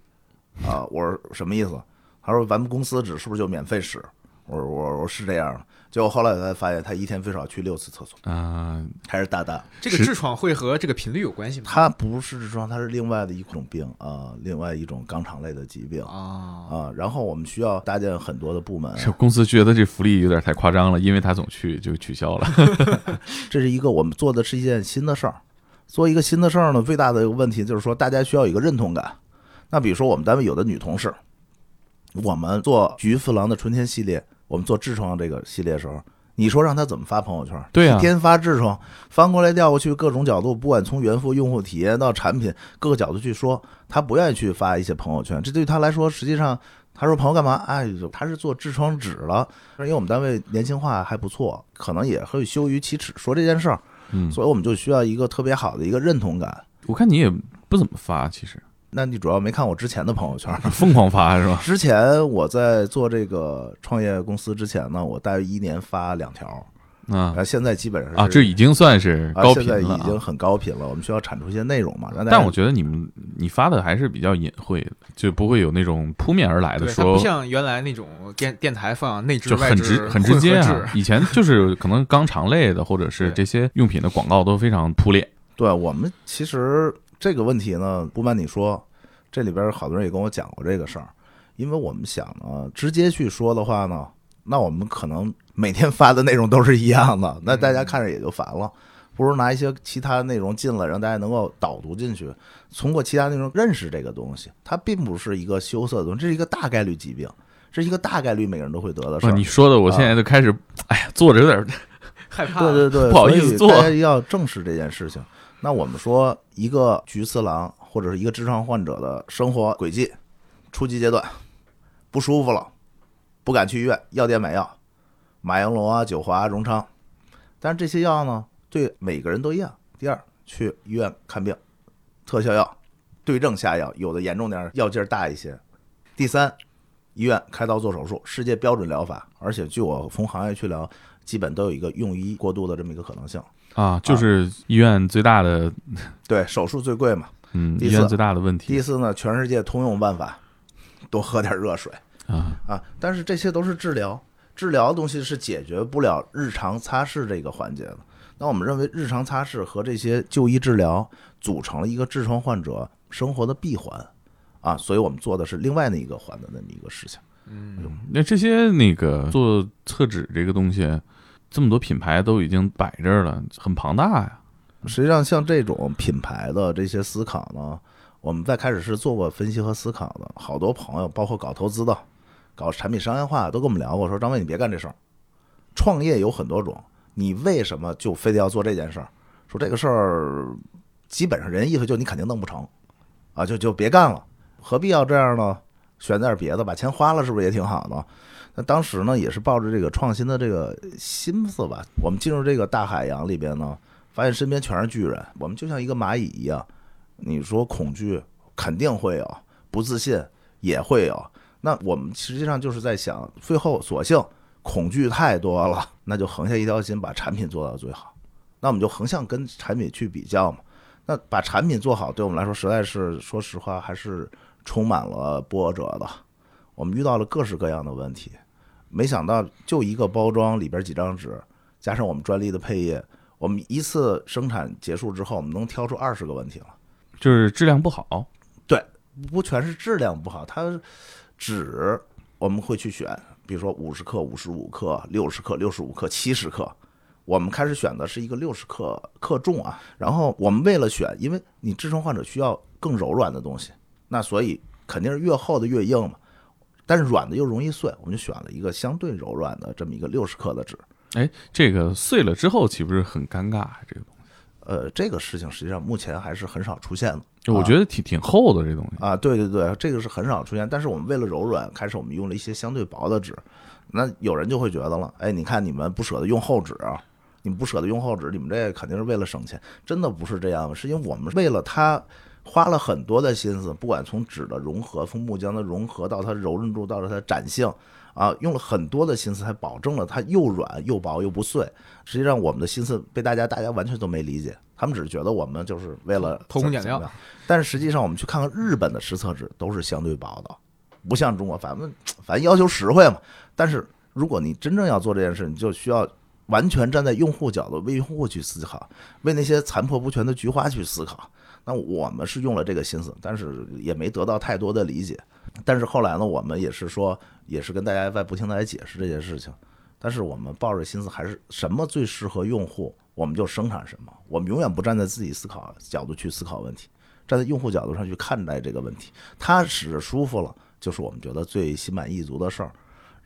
啊，我说什么意思？他说咱们公司纸是不是就免费使？我说我我说是这样的。结果后来才发现，他一天最少去六次厕所，啊，还是大大。这个痔疮会和这个频率有关系吗？它不是痔疮，它是另外的一种病啊，另外一种肛肠类的疾病啊，啊。然后我们需要搭建很多的部门，这公司觉得这福利有点太夸张了，因为他总去就取消了。这是一个我们做的是一件新的事儿。做一个新的事儿呢，最大的一个问题就是说，大家需要有一个认同感。那比如说，我们单位有的女同事，我们做菊次郎的春天系列，我们做痔疮这个系列的时候，你说让他怎么发朋友圈？对啊一天发痔疮，翻过来调过去，各种角度，不管从原副用户体验到产品各个角度去说，他不愿意去发一些朋友圈。这对他来说，实际上他说朋友干嘛？哎，他是做痔疮纸了，因为我们单位年轻化还不错，可能也会羞于启齿说这件事儿。嗯，所以我们就需要一个特别好的一个认同感。我看你也不怎么发，其实那你主要没看我之前的朋友圈。疯狂发是吧？之前我在做这个创业公司之前呢，我大约一年发两条，啊然后现在基本上是啊，这已经算是啊高频了啊。现在已经很高频了。我们需要产出一些内容嘛，但我觉得你们你发的还是比较隐晦的，就不会有那种扑面而来的说不，像原来那种电电台放内置就很直很直接啊。以前就是可能肛肠类的或者是这些用品的广告都非常铺脸。对我们其实这个问题呢，不瞒你说，这里边好多人也跟我讲过这个事儿，因为我们想呢，直接去说的话呢，那我们可能每天发的内容都是一样的，那大家看着也就烦了。不如拿一些其他内容进来，让大家能够导读进去，通过其他内容认识这个东西。它并不是一个羞涩的东西，这是一个大概率疾病，这是一个大概率每个人都会得的事哇，儿。你说的我现在就开始，哎呀，坐着有点 害怕，对对对，不好意思做大家要正视这件事情。那我们说，一个菊次郎或者是一个痔疮患者的生活轨迹，初级阶段不舒服了，不敢去医院，药店买药，马应龙啊、九华、荣昌，但是这些药呢，对每个人都一样。第二，去医院看病，特效药对症下药，有的严重点，药劲儿大一些。第三，医院开刀做手术，世界标准疗法，而且据我从行业去聊，基本都有一个用医过度的这么一个可能性。啊，就是医院最大的，对，手术最贵嘛。嗯，医院最大的问题第四呢，全世界通用办法，多喝点热水啊，啊。但是这些都是治疗，治疗的东西是解决不了日常擦拭这个环节的。那我们认为，日常擦拭和这些就医治疗组成了一个痔疮患者生活的闭环啊，所以我们做的是另外的一个环的那么一个事情。嗯那这些那个做厕纸这个东西，这么多品牌都已经摆这儿了，很庞大呀。实际上，像这种品牌的这些思考呢，我们在开始是做过分析和思考的。好多朋友，包括搞投资的、搞产品商业化，都跟我们聊过，说张伟，你别干这事儿。创业有很多种，你为什么就非得要做这件事儿？说这个事儿，基本上人意思就你肯定弄不成，啊，就就别干了，何必要这样呢？选点别的，把钱花了，是不是也挺好的？那当时呢，也是抱着这个创新的这个心思吧，我们进入这个大海洋里边呢。发现身边全是巨人，我们就像一个蚂蚁一样。你说恐惧肯定会有，不自信也会有。那我们实际上就是在想，最后索性恐惧太多了，那就横下一条心，把产品做到最好。那我们就横向跟产品去比较嘛。那把产品做好，对我们来说实在是，说实话还是充满了波折的。我们遇到了各式各样的问题，没想到就一个包装里边几张纸，加上我们专利的配页。我们一次生产结束之后，我们能挑出二十个问题了，就是质量不好。对，不全是质量不好，它纸我们会去选，比如说五十克、五十五克、六十克、六十五克、七十克，我们开始选的是一个六十克克重啊。然后我们为了选，因为你痔疮患者需要更柔软的东西，那所以肯定是越厚的越硬嘛。但是软的又容易碎，我们就选了一个相对柔软的这么一个六十克的纸。哎，这个碎了之后岂不是很尴尬？这个东西，呃，这个事情实际上目前还是很少出现的。我觉得挺挺厚的这东西啊，对对对，这个是很少出现。但是我们为了柔软，开始我们用了一些相对薄的纸。那有人就会觉得了，哎，你看你们不舍得用厚纸啊，你们不舍得用厚纸，你们这肯定是为了省钱。真的不是这样，是因为我们为了它花了很多的心思，不管从纸的融合，从木浆的融合到它柔韧度，到它的展性。啊，用了很多的心思，才保证了它又软又薄又不碎。实际上，我们的心思被大家大家完全都没理解，他们只是觉得我们就是为了偷工减料。但是实际上，我们去看看日本的实测纸都是相对薄的，不像中国，反正反正要求实惠嘛。但是如果你真正要做这件事，你就需要完全站在用户角度，为用户去思考，为那些残破不全的菊花去思考。那我们是用了这个心思，但是也没得到太多的理解。但是后来呢，我们也是说，也是跟大家在不停的来解释这件事情。但是我们抱着心思，还是什么最适合用户，我们就生产什么。我们永远不站在自己思考角度去思考问题，站在用户角度上去看待这个问题。他使着舒服了，就是我们觉得最心满意足的事儿。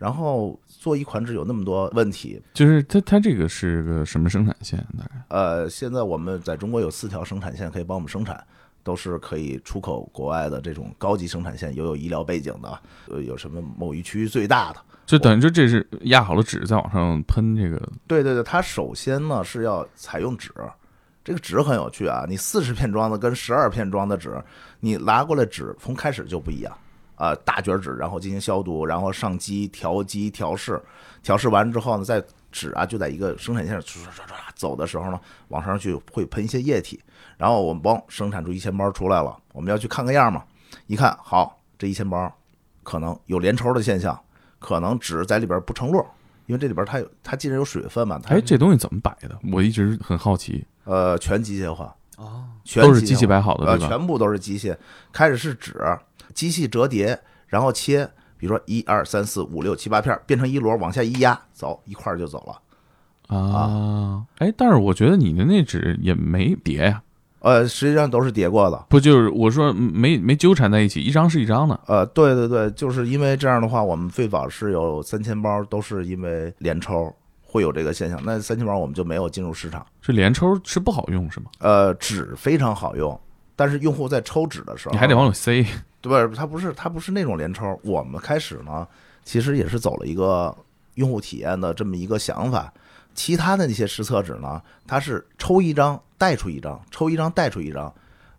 然后做一款纸有那么多问题，就是它它这个是个什么生产线？大概呃，现在我们在中国有四条生产线可以帮我们生产。都是可以出口国外的这种高级生产线，有有医疗背景的，呃，有什么某一区域最大的，就等于说这是压好了纸，再往上喷这个。对对对，它首先呢是要采用纸，这个纸很有趣啊，你四十片装的跟十二片装的纸，你拿过来纸从开始就不一样啊，大卷纸，然后进行消毒，然后上机调机调试，调试完之后呢，在纸啊就在一个生产线上唰唰唰走的时候呢，往上去会喷一些液体。然后我们帮生产出一千包出来了，我们要去看个样嘛？一看好，这一千包可能有连抽的现象，可能纸在里边不成摞，因为这里边它有它既然有水分嘛。它哎，这东西怎么摆的？我一直很好奇。呃，全机械化哦，都是机器摆好的，呃，全部都是机械。开始是纸，机器折叠，然后切，比如说一二三四五六七八片，变成一摞，往下一压，走一块就走了。啊，哎，但是我觉得你的那纸也没叠呀。呃，实际上都是叠过的，不就是我说没没纠缠在一起，一张是一张的。呃，对对对，就是因为这样的话，我们最早是有三千包，都是因为连抽会有这个现象，那三千包我们就没有进入市场。这连抽是不好用是吗？呃，纸非常好用，但是用户在抽纸的时候，你还得往里塞。对，它不是它不是那种连抽。我们开始呢，其实也是走了一个用户体验的这么一个想法。其他的那些实测纸呢，它是抽一张带出一张，抽一张带出一张，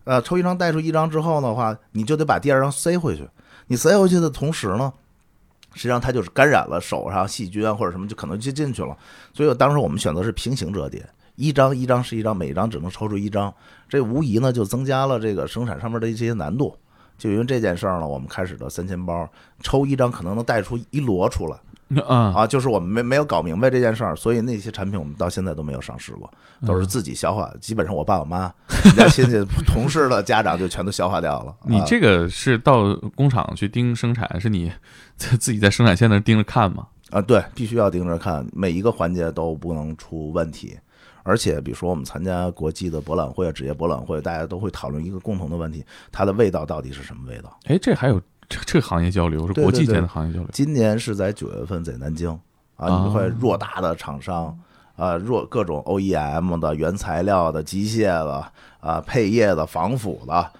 呃，抽一张带出一张之后的话，你就得把第二张塞回去。你塞回去的同时呢，实际上它就是感染了手上细菌啊或者什么，就可能就进去了。所以当时我们选择是平行折叠，一张一张是一张，每一张只能抽出一张。这无疑呢就增加了这个生产上面的一些难度。就因为这件事儿呢，我们开始的三千包抽一张可能能带出一摞出来。啊，啊，就是我们没没有搞明白这件事儿，所以那些产品我们到现在都没有上市过，都是自己消化。基本上我爸我妈、人家亲戚、同事的家长就全都消化掉了。啊你这个是到工厂去盯生产，是你 在自己在生产线那盯着看吗？啊，对，必须要盯着看，每一个环节都不能出问题。而且，比如说我们参加国际的博览会、职业博览会，大家都会讨论一个共同的问题：它的味道到底是什么味道？哎，这还有这这个行业交流是国际间的行业交流。今年是在九月份在南京啊，啊你会偌大的厂商啊，若各种 OEM 的、原材料的、机械的啊、配液的、防腐的、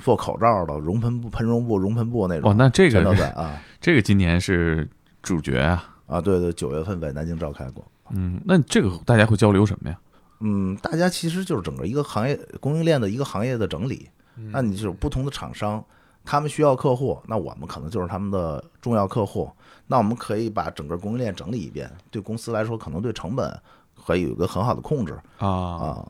做口罩的、熔喷布、喷绒布、熔喷布那种，哦，那这个在啊 这个今年是主角啊。啊，对对，九月份在南京召开过。嗯，那这个大家会交流什么呀？嗯，大家其实就是整个一个行业供应链的一个行业的整理。嗯那你就是不同的厂商，他们需要客户，那我们可能就是他们的重要客户。那我们可以把整个供应链整理一遍，对公司来说，可能对成本可以有一个很好的控制啊，啊。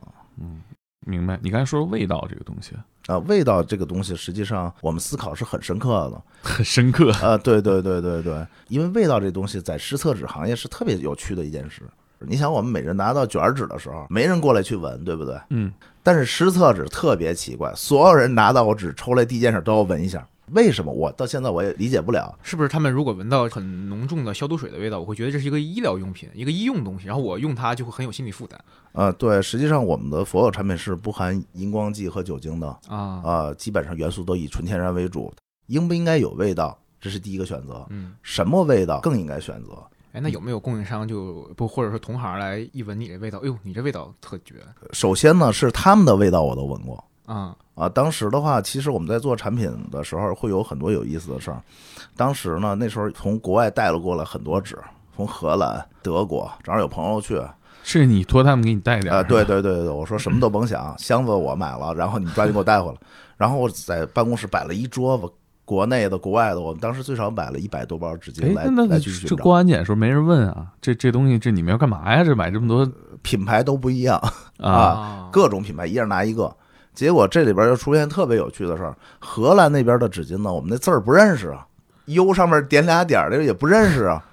明白。你刚才说味道这个东西啊，味道这个东西，实际上我们思考是很深刻的。很深刻。啊，对对对对对，因为味道这东西在湿厕纸行业是特别有趣的一件事。你想，我们每人拿到卷儿纸的时候，没人过来去闻，对不对？嗯，但是湿厕纸特别奇怪，所有人拿到我纸抽来第一件事都要闻一下，为什么？我到现在我也理解不了。是不是他们如果闻到很浓重的消毒水的味道，我会觉得这是一个医疗用品，一个医用东西，然后我用它就会很有心理负担呃，对，实际上我们的所有产品是不含荧光剂和酒精的，啊。啊，基本上元素都以纯天然为主。应不应该有味道，这是第一个选择。嗯，什么味道更应该选择？哎，那有没有供应商就不或者说同行来一闻你这味道，哎呦，你这味道特绝首先呢，是他们的味道我都闻过。啊！啊，当时的话，其实我们在做产品的时候会有很多有意思的事儿。当时呢，那时候从国外带了过来很多纸，从荷兰、德国，正好有朋友去啊、是你托他们给你带点儿、对对对对，我说什么都甭想，箱子我买了，然后你抓紧给我带回来。然后我在办公室摆了一桌子，国内的、国外的，我们当时最少买了一百多包纸巾哎，来来去寻找，这过安检的时候没人问啊？这这东西这你们要干嘛呀？这买这么多品牌都不一样，啊？啊，各种品牌一人拿一个。结果这里边又出现特别有趣的事儿，荷兰那边的纸巾呢，我们那字儿不认识啊，U 上面点俩点儿的也不认识啊。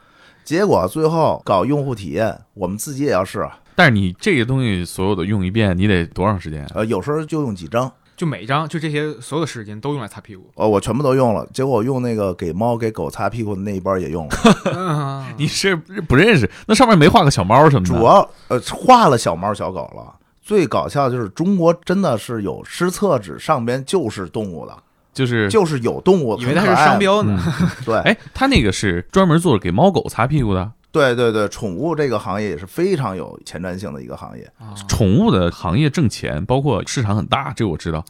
结果最后搞用户体验，我们自己也要试啊，但是你这个东西所有的用一遍，你得多长时间啊？呃，有时候就用几张，就每一张就这些所有的湿纸巾都用来擦屁股哦，我全部都用了。结果我用那个给猫给狗擦屁股的那一包也用了，啊 你是不认识？那上面没画个小猫什么的？主要呃画了小猫小狗了。最搞笑的就是中国真的是有湿厕纸上边就是动物的，就是就是有动物，以为它是商。标嗯呢。，对，哎，它那个是专门做给猫狗擦屁股的。对对对，宠物这个行业也是非常有前瞻性的一个行业。啊宠物的行业挣钱，包括市场很大，这个我知道。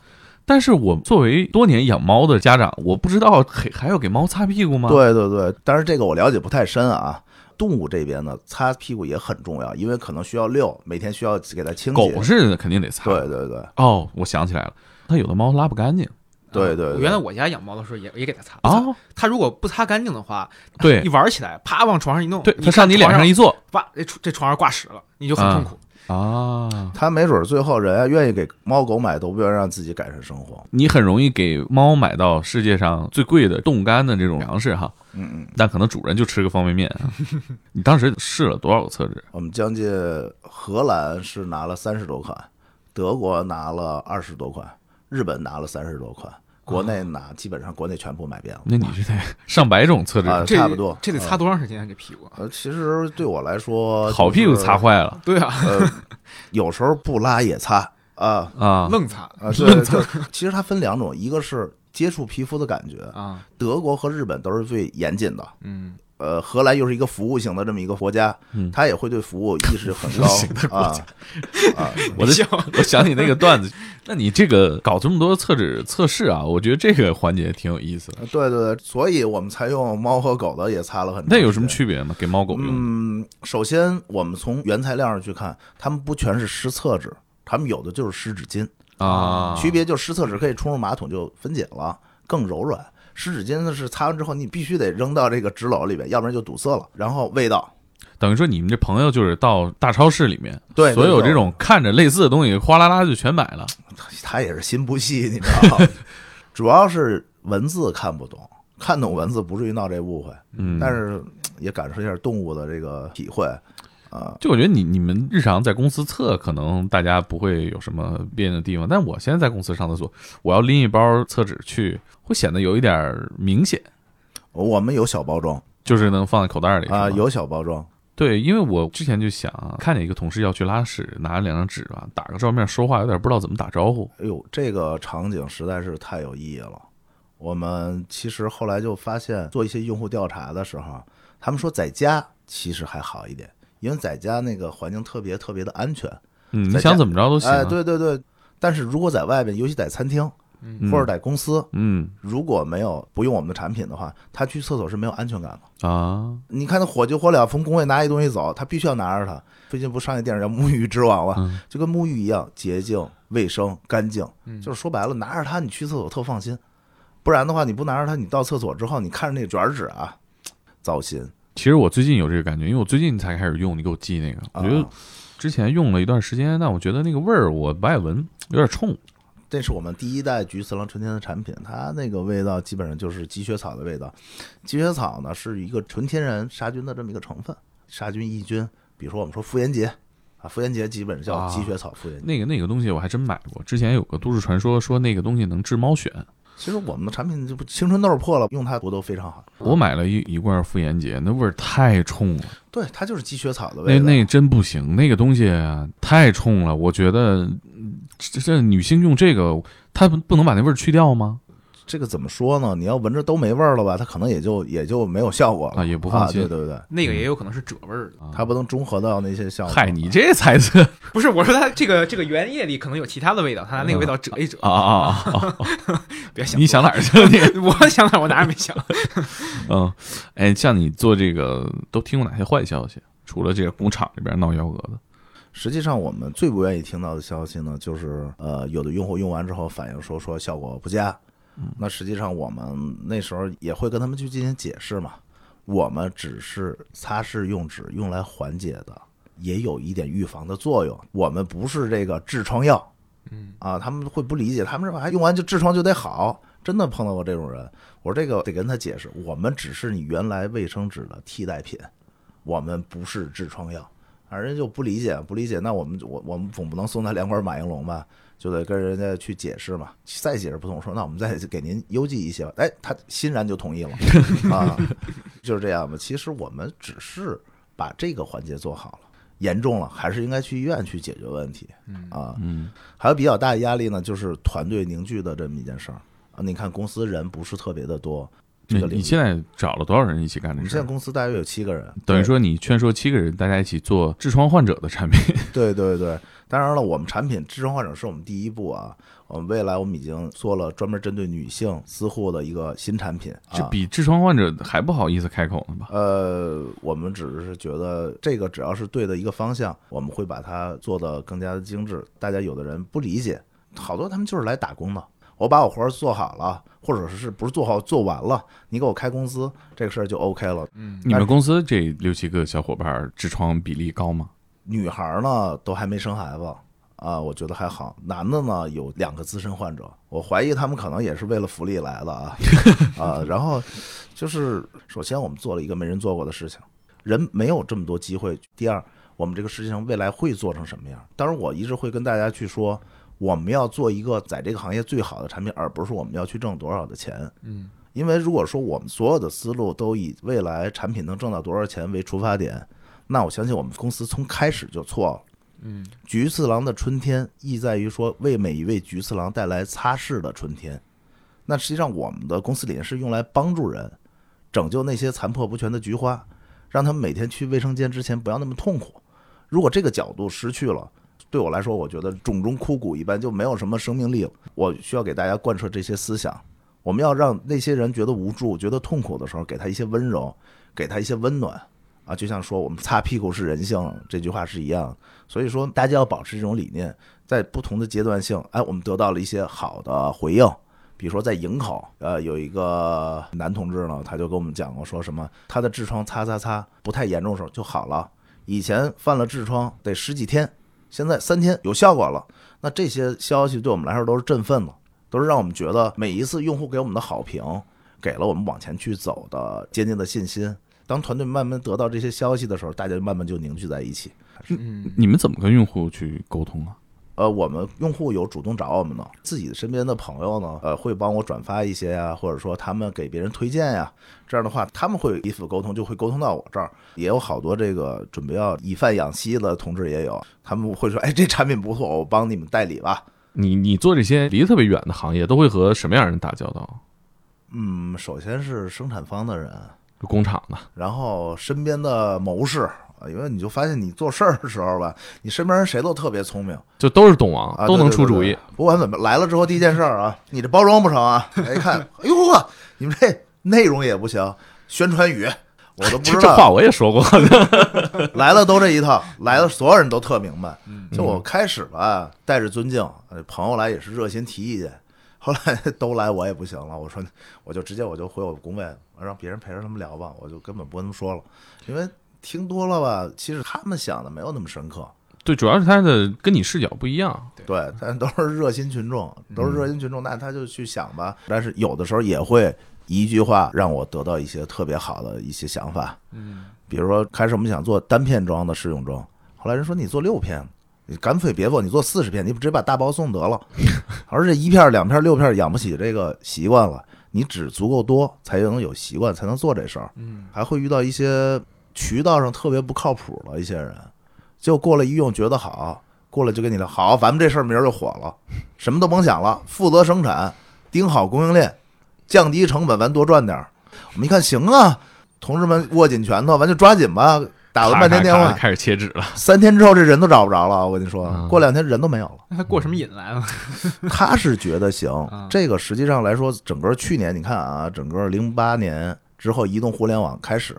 但是我作为多年养猫的家长，我不知道还还要给猫擦屁股吗？，对对对，但是这个我了解不太深啊。动物这边呢，擦屁股也很重要，因为可能需要遛，每天需要给它清洁。狗是肯定得擦。对对对哦，我想起来了，它有的猫拉不干净对对对原来我家养猫的时候也也给它擦啊。它如果不擦干净的话，对一玩起来，啪往床上一弄，对，它上你脸上一坐哇，这床这床上挂屎了，你就很痛苦。啊，它没准最后人家愿意给猫狗买，都不愿意让自己改善生活。你很容易给猫买到世界上最贵的冻干的这种粮食哈，嗯嗯，但可能主人就吃个方便面啊。你当时试了多少个厕纸？我们将近荷兰是拿了三十多款，德国拿了二十多款，日本拿了三十多款，国内哪基本上国内全部买遍了。那你是得 上百种测试，啊差不多。这得擦多长时间啊？这屁股？呃，其实对我来说，好屁股擦坏了。对啊，呃，有时候不拉也擦。啊。啊！愣擦。啊，对，就其实它分两种，一个是接触皮肤的感觉，啊，德国和日本都是最严谨的，嗯，呃，荷兰又是一个服务型的这么一个国家，嗯它也会对服务意识很高啊啊，我的 我想起那个段子，那你这个搞这么多厕纸测试啊，我觉得这个环节挺有意思的。对对对，所以我们才用猫和狗的也擦了很多。那有什么？区别吗？给猫狗用？嗯，首先我们从原材料上去看，它们不全是湿厕纸，它们有的就是湿纸巾。啊，区别就是湿厕纸可以冲入马桶就分解了，更柔软。湿纸巾呢是擦完之后你必须得扔到这个纸篓里边，要不然就堵塞了。然后味道，等于说你们这朋友就是到大超市里面，对，对所有这种看着类似的东西，哗啦啦就全买了。他也是心不细，你知道吗？主要是文字看不懂，看懂文字不至于闹这误会，嗯，但是也感受一下动物的这个体会啊。就我觉得你你们日常在公司测，可能大家不会有什么别扭的地方，但我现在在公司上厕所，我要拎一包厕纸去，会显得有一点儿明显，我们有小包装就是能放在口袋里啊，有小包装。对，因为我之前就想啊，看见一个同事要去拉屎，拿着两张纸吧，打个照面，说话有点不知道怎么打招呼。哎呦，这个场景实在是太有意义了。我们其实后来就发现，做一些用户调查的时候，他们说在家其实还好一点，因为在家那个环境特别特别的安全。嗯，你想怎么着都行、啊。哎，，对对对。但是如果在外边，尤其在餐厅嗯或者在公司，嗯如果没有不用我们的产品的话，他去厕所是没有安全感的。啊，你看他火急火燎从工位拿一东西走，他必须要拿着它。最近不上一电影叫《沐浴之王》吗？嗯就跟沐浴一样，洁净、卫生、干净，嗯就是说白了，拿着它你去厕所特放心。不然的话，你不拿着它，你到厕所之后，你看着那卷纸啊，糟心。其实我最近有这个感觉，因为我最近才开始用，你给我寄那个，我觉得啊之前用了一段时间，但我觉得那个味儿我不爱闻，有点冲。这是我们第一代菊次郎纯天然的产品，它那个味道基本上就是积雪草的味道。积雪草呢是一个纯天然杀菌的这么一个成分，杀菌抑菌。比如说我们说妇炎洁啊，妇炎洁基本叫啊积雪草妇炎洁。那个那个东西我还真买过，之前有个都市传说说那个东西能治猫癣，其实我们的产品这不青春痘破了，用它不都非常好。我买了一一罐妇炎洁，那味儿太冲了，对，它就是积雪草的味道。那真不行，那个东西啊太冲了，我觉得嗯这这女性用这个，她不不能把那味儿去掉吗？这个怎么说呢？你要闻着都没味儿了吧，它可能也就也就没有效果了啊也不放心对对对，那个也有可能是褶味儿的。它不能中和到那些效果。嗨，你这猜测不是，我说它这个这个原液里可能有其他的味道，它拿那个味道褶一褶。啊啊啊 啊！别想，你想哪儿去了你？我想哪儿我哪儿也没想。嗯，哎，像你做这个都听过哪些坏消息？除了这个工厂里边闹幺蛾子，实际上，我们最不愿意听到的消息呢，就是呃，有的用户用完之后反映说说效果不佳。那实际上我们那时候也会跟他们去进行解释嘛。我们只是擦拭用纸，用来缓解的，也有一点预防的作用。我们不是这个痔疮药。嗯啊，他们会不理解，他们认为还用完就痔疮就得好。真的碰到过这种人，我说这个得跟他解释，我们只是你原来卫生纸的替代品，我们不是痔疮药。啊，人家就不理解，不理解，那我们我我们总不能送他两管马应龙吧？就得跟人家去解释嘛。再解释不通，说那我们再给您邮寄一些吧。哎，他欣然就同意了啊，就是这样吧。其实我们只是把这个环节做好了，严重了还是应该去医院去解决问题嗯啊。嗯还有比较大的压力呢，就是团队凝聚的这么一件事儿啊。你看公司人不是特别的多，这你个你现在找了多少人一起干我们现在？公司大约有七个人，等于说你劝说七个人，大家一起做痔疮患者的产品。对对对，当然了，我们产品痔疮患者是我们第一步啊。我们未来我们已经做了专门针对女性私护的一个新产品这啊。比痔疮患者还不好意思开口呢吧？呃，我们只是觉得这个只要是对的一个方向，我们会把它做得更加的精致。大家有的人不理解，好多他们就是来打工的。我把我活儿做好了，或者是不是做好做完了，你给我开工资，这个事儿就 OK 了。嗯你们公司这六七个小伙伴痔疮比例高吗？女孩儿呢都还没生孩子啊，我觉得还好。男的呢有两个资深患者，我怀疑他们可能也是为了福利来的啊 啊。然后就是首先我们做了一个没人做过的事情，人没有这么多机会。第二，我们这个事情未来会做成什么样？当然，我一直会跟大家去说，我们要做一个在这个行业最好的产品，而不是我们要去挣多少的钱。嗯因为如果说我们所有的思路都以未来产品能挣到多少钱为出发点，那我相信我们公司从开始就错了。嗯菊次郎的春天意在于说为每一位菊次郎带来擦拭的春天。那实际上我们的公司理念是用来帮助人，拯救那些残破不全的菊花，让他们每天去卫生间之前不要那么痛苦。如果这个角度失去了，对我来说，我觉得种中枯骨一般，就没有什么生命力了。我需要给大家贯彻这些思想。我们要让那些人觉得无助、觉得痛苦的时候，给他一些温柔，给他一些温暖啊。就像说我们擦屁股是人性这句话是一样。所以说，大家要保持这种理念，在不同的阶段性，哎，我们得到了一些好的回应。比如说在营口，呃，有一个男同志呢，他就跟我们讲过，说什么他的痔疮擦擦擦不太严重的时候就好了，以前犯了痔疮得十几天，现在三天有效果了。那这些消息对我们来说都是振奋的，都是让我们觉得每一次用户给我们的好评，给了我们往前去走的坚定的信心。当团队慢慢得到这些消息的时候，大家慢慢就凝聚在一起。嗯，你们怎么跟用户去沟通啊？呃，我们用户有主动找我们的，自己身边的朋友呢，呃，会帮我转发一些呀，或者说他们给别人推荐呀，这样的话，他们会彼此沟通，就会沟通到我这儿。也有好多这个准备要以贩养吸的同志也有，他们会说，哎，这产品不错，我帮你们代理吧。你你做这些离得特别远的行业，都会和什么样的人打交道？嗯，首先是生产方的人，工厂的，然后身边的谋士。啊，因为你就发现你做事儿的时候吧，你身边人谁都特别聪明，就都是懂王，啊，都能出主意。不管怎么来了之后，第一件事儿啊，你这包装不成啊，哎一看，哎呦呵，你们这内容也不行，宣传语我都不这知道，这话我也说过，来了都这一套，来了所有人都特明白。嗯就我开始吧，带着尊敬，呃朋友来也是热心提意见，后来都来我也不行了，我说我就直接我就回我工位，我让别人陪着他们聊吧，我就根本不跟他们说了，因为听多了吧，其实他们想的没有那么深刻。对，主要是他的跟你视角不一样。对，但都是热心群众，都是热心群众，那他就去想吧。但是有的时候也会一句话让我得到一些特别好的一些想法。嗯，比如说，开始我们想做单片装的试用装，后来人说你做六片，你干脆别做，你做四十片，你直接把大包送得了。而且一片、两片、六片养不起这个习惯了，你纸足够多才能有习惯，才能做这事儿。嗯，还会遇到一些渠道上特别不靠谱的一些人，就过来一用觉得好，过来就跟你聊好，咱们这事儿明儿就火了，什么都甭想了，负责生产，盯好供应链，降低成本，咱多赚点儿。我们一看行啊，同志们握紧拳头，咱就抓紧吧。打了半天电话，开始切纸了。三天之后这人都找不着了。我跟你说嗯，过两天人都没有了。那他过什么瘾来了？他是觉得行啊，这个实际上来说，整个去年你看啊，整个零八年之后，移动互联网开始，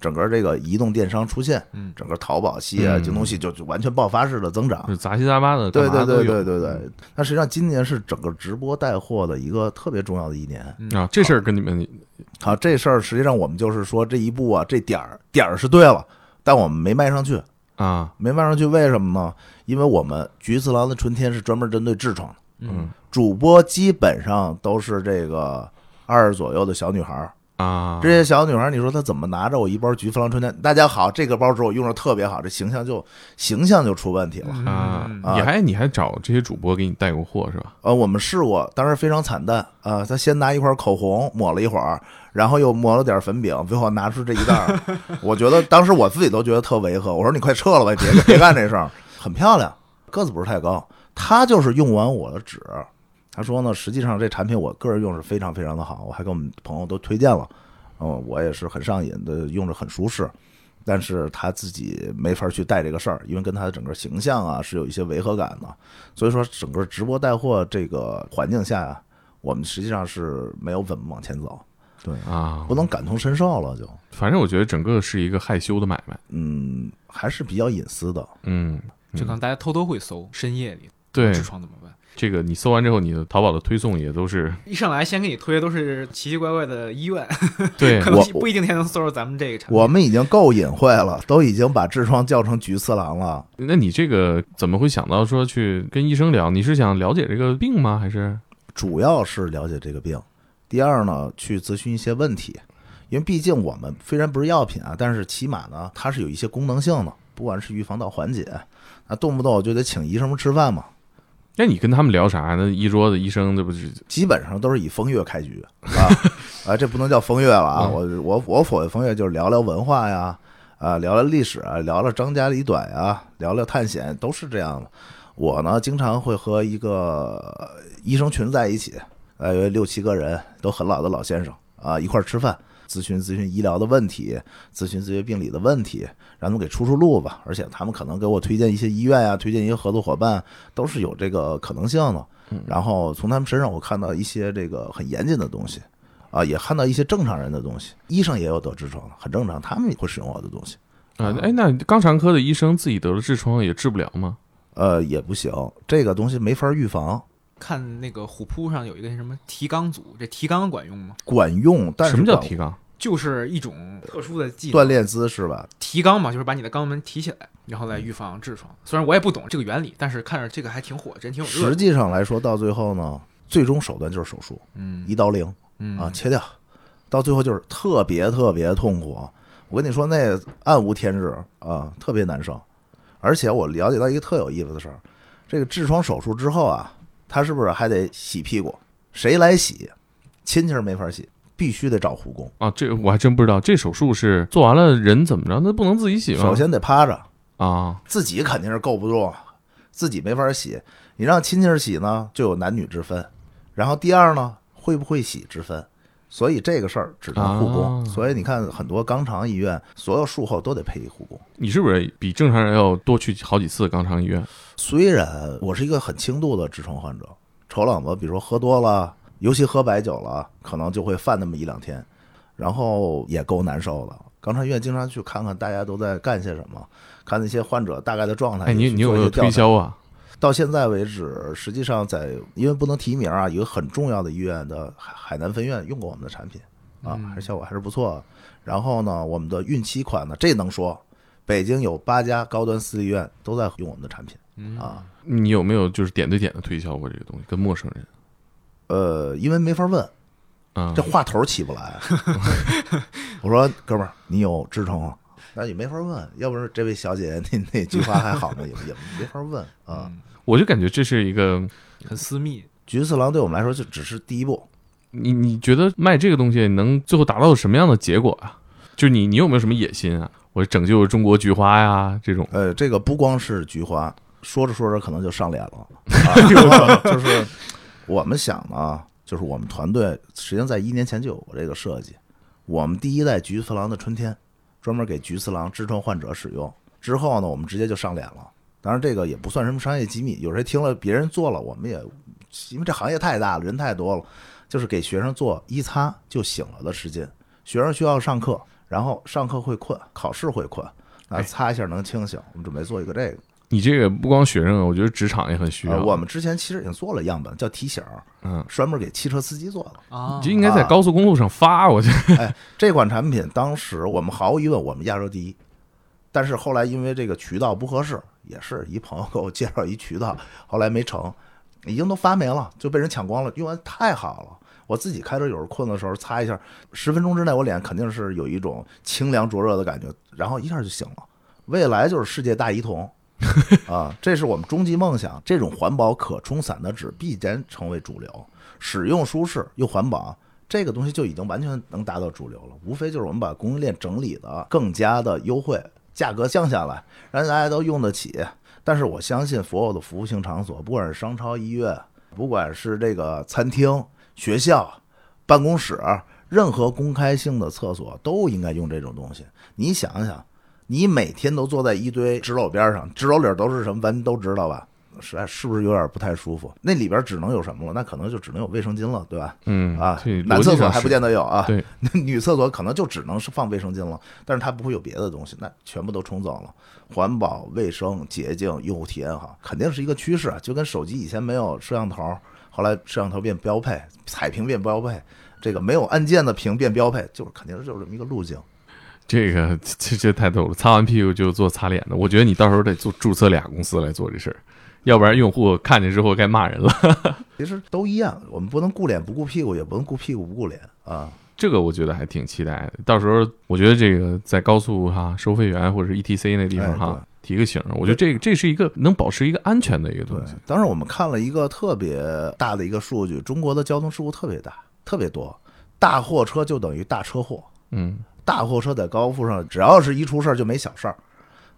整个这个移动电商出现，嗯整个淘宝系啊、嗯京东系就就完全爆发式的增长就。杂七杂八的，对对对对对对，那实际上今年是整个直播带货的一个特别重要的一年。啊，这事儿跟你们好，这事儿实际上我们就是说这一步啊，这点儿点儿是对了，但我们没卖上去，啊，没卖上去，为什么呢？因为我们菊次郎的春天是专门针对痔疮的。嗯主播基本上都是这个二十左右的小女孩儿，啊，这些小女孩儿，你说她怎么拿着我一包菊次郎春天？大家好，这个包纸我用着特别好，这形象就形象就出问题了。啊，嗯啊你还你还找这些主播给你带过货是吧？呃，我们试过，当时非常惨淡啊、他先拿一块口红抹了一会儿，然后又抹了点粉饼，最后拿出这一袋儿。我觉得当时我自己都觉得特违和，我说你快撤了吧，别别干这事儿。很漂亮，个子不是太高，他就是用完我的纸，他说呢，实际上这产品我个人用是非常非常的好，我还给我们朋友都推荐了，嗯，我也是很上瘾的，用着很舒适。但是他自己没法去带这个事儿，因为跟他的整个形象啊是有一些违和感的。所以说，整个直播带货这个环境下呀、我们实际上是没有怎么往前走，对，啊不，能感同身受了就，反正我觉得整个是一个害羞的买卖。嗯，还是比较隐私的。嗯，就可能大家偷偷会搜，深夜里对痔疮怎么办？这个你搜完之后，你的淘宝的推送也都是一上来先给你推都是奇奇怪怪的医院，对 可能我不一定天能搜到咱们这个产品。我们已经够隐晦了，都已经把痔疮叫成菊次郎了。那你这个怎么会想到说去跟医生聊？你是想了解这个病吗？还是主要是了解这个病，第二呢，去咨询一些问题，因为毕竟我们虽然不是药品啊，但是起码呢，它是有一些功能性的，不管是预防到缓解，那动不动我就得请医生们吃饭嘛，那你跟他们聊啥呢？一桌子医生，这不是基本上都是以风月开局啊 啊，这不能叫风月了啊！嗯我我我所谓风月就是聊聊文化呀，啊，聊聊历史啊，聊聊张家里短呀，聊聊探险，都是这样的。我呢，经常会和一个医生群在一起，大约六七个人，都很老的老先生啊，一块儿吃饭，咨询咨询医疗的问题，咨询咨询病理的问题，让他们给出出路吧。而且他们可能给我推荐一些医院啊，推荐一些合作伙伴，都是有这个可能性的。然后从他们身上我看到一些这个很严谨的东西，啊，也看到一些正常人的东西。医生也有得痔疮的，很正常，他们也会使用我的东西。啊？哎，那肛肠科的医生自己得了痔疮也治不了吗？呃，也不行，这个东西没法预防，看那个虎扑上有一个什么提纲组，这提纲管用吗？管用，但是什么叫提纲？就是一种特殊的技能，锻炼姿势吧？提肛嘛，就是把你的肛门提起来，然后来预防痔疮。虽然我也不懂这个原理，但是看着这个还挺火，真挺有热实。际上来说，到最后呢，最终手段就是手术，嗯一刀零嗯啊，切掉，到最后就是特别特别痛苦。我跟你说，那暗无天日啊，特别难受。而且我了解到一个特有意思的事儿，这个痔疮手术之后啊，他是不是还得洗屁股？谁来洗？亲戚没法洗，必须得找护工。啊，这我还真不知道。这手术是做完了，人怎么着？那不能自己洗吗？首先得趴着，啊，自己肯定是够不住，自己没法洗。你让亲戚洗呢，就有男女之分。然后第二呢，会不会洗之分。所以这个事儿只能护工。啊所以你看，很多肛肠医院，所有术后都得配一护工。你是不是比正常人要多去好几次肛肠医院？虽然我是一个很轻度的痔疮患者，丑冷子，比如说喝多了，尤其喝白酒了，可能就会犯那么一两天，然后也够难受的。肛肠医院经常去看看大家都在干些什么，看那些患者大概的状态。哎，你你有没有推销啊？到现在为止，实际上在因为不能提名啊，一个很重要的医院的海海南分院用过我们的产品啊，嗯还是效果还是不错。然后呢，我们的孕期款呢，这能说，北京有八家高端私立医院都在用我们的产品嗯啊。你有没有就是点对点的推销过这个东西？跟陌生人呃，因为没法问，啊这话头起不来。我说哥们儿，你有痔疮吗？那也没法问，要不是这位小姐 那那菊花还好呢，也也没法问啊。嗯我就感觉这是一个，很私密。菊次郎对我们来说就只是第一步，你你觉得卖这个东西能最后达到什么样的结果啊？就你你有没有什么野心啊？我拯救中国菊花呀，这种呃，这个不光是菊花，说着说着可能就上脸了。啊、就是我们想呢，就是我们团队实际上在一年前就有过这个设计。我们第一代菊次郎的春天，专门给菊次郎痔疮患者使用。之后呢，我们直接就上脸了。当然，这个也不算什么商业机密，有谁听了别人做了，我们也因为这行业太大了，人太多了，就是给学生做一擦就醒了的时间。学生需要上课，然后上课会困，考试会困，那哎擦一下能清醒。我们准备做一个这个。你这个不光学生，我觉得职场也很需要。呃，我们之前其实已经做了样本，叫提醒儿，嗯，专门给汽车司机做的。啊就应该在高速公路上发，我觉得哎，这款产品当时我们毫无疑问，我们亚洲第一。但是后来因为这个渠道不合适，也是一朋友给我介绍一渠道，后来没成，已经都发霉了，就被人抢光了。用完太好了，我自己开车有时候困的时候擦一下，十分钟之内我脸肯定是有一种清凉灼热的感觉，然后一下就醒了。未来就是世界大一统 啊，这是我们终极梦想。这种环保可冲散的纸必然成为主流，使用舒适又环保。这个东西就已经完全能达到主流了，无非就是我们把供应链整理的更加的优惠，价格降下来，让大家都用得起。但是我相信所有的服务性场所，不管是商超、医院，不管是这个餐厅、学校、办公室，任何公开性的厕所都应该用这种东西。你想想，你每天都坐在一堆纸篓边上，纸篓里都是什么，咱都知道吧？实在是不是有点不太舒服？那里边只能有什么了？那可能就只能有卫生巾了，对吧？嗯啊，男厕所还不见得有啊，对，女厕所可能就只能是放卫生巾了，但是它不会有别的东西，那全部都冲走了。环保、卫生、洁净、用户体验好，肯定是一个趋势啊，就跟手机以前没有摄像头，后来摄像头变标配，彩屏变标配，这个没有按键的屏变标配，就是肯定是就是这么一个路径。这个这这太逗了，擦完屁股就做擦脸的。我觉得你到时候得做注册俩公司来做这事儿，要不然用户看见之后该骂人了。其实都一样，我们不能顾脸不顾屁股，也不能顾屁股不顾脸啊。这个我觉得还挺期待的。到时候我觉得这个在高速哈收费员或者是 ETC 那地方哎哈、提个醒，我觉得这个这是一个能保持一个安全的一个东西。，当时我们看了一个特别大的一个数据，中国的交通事故特别大，特别多，大货车就等于大车祸。嗯，大货车在高速上，只要是一出事儿就没小事儿。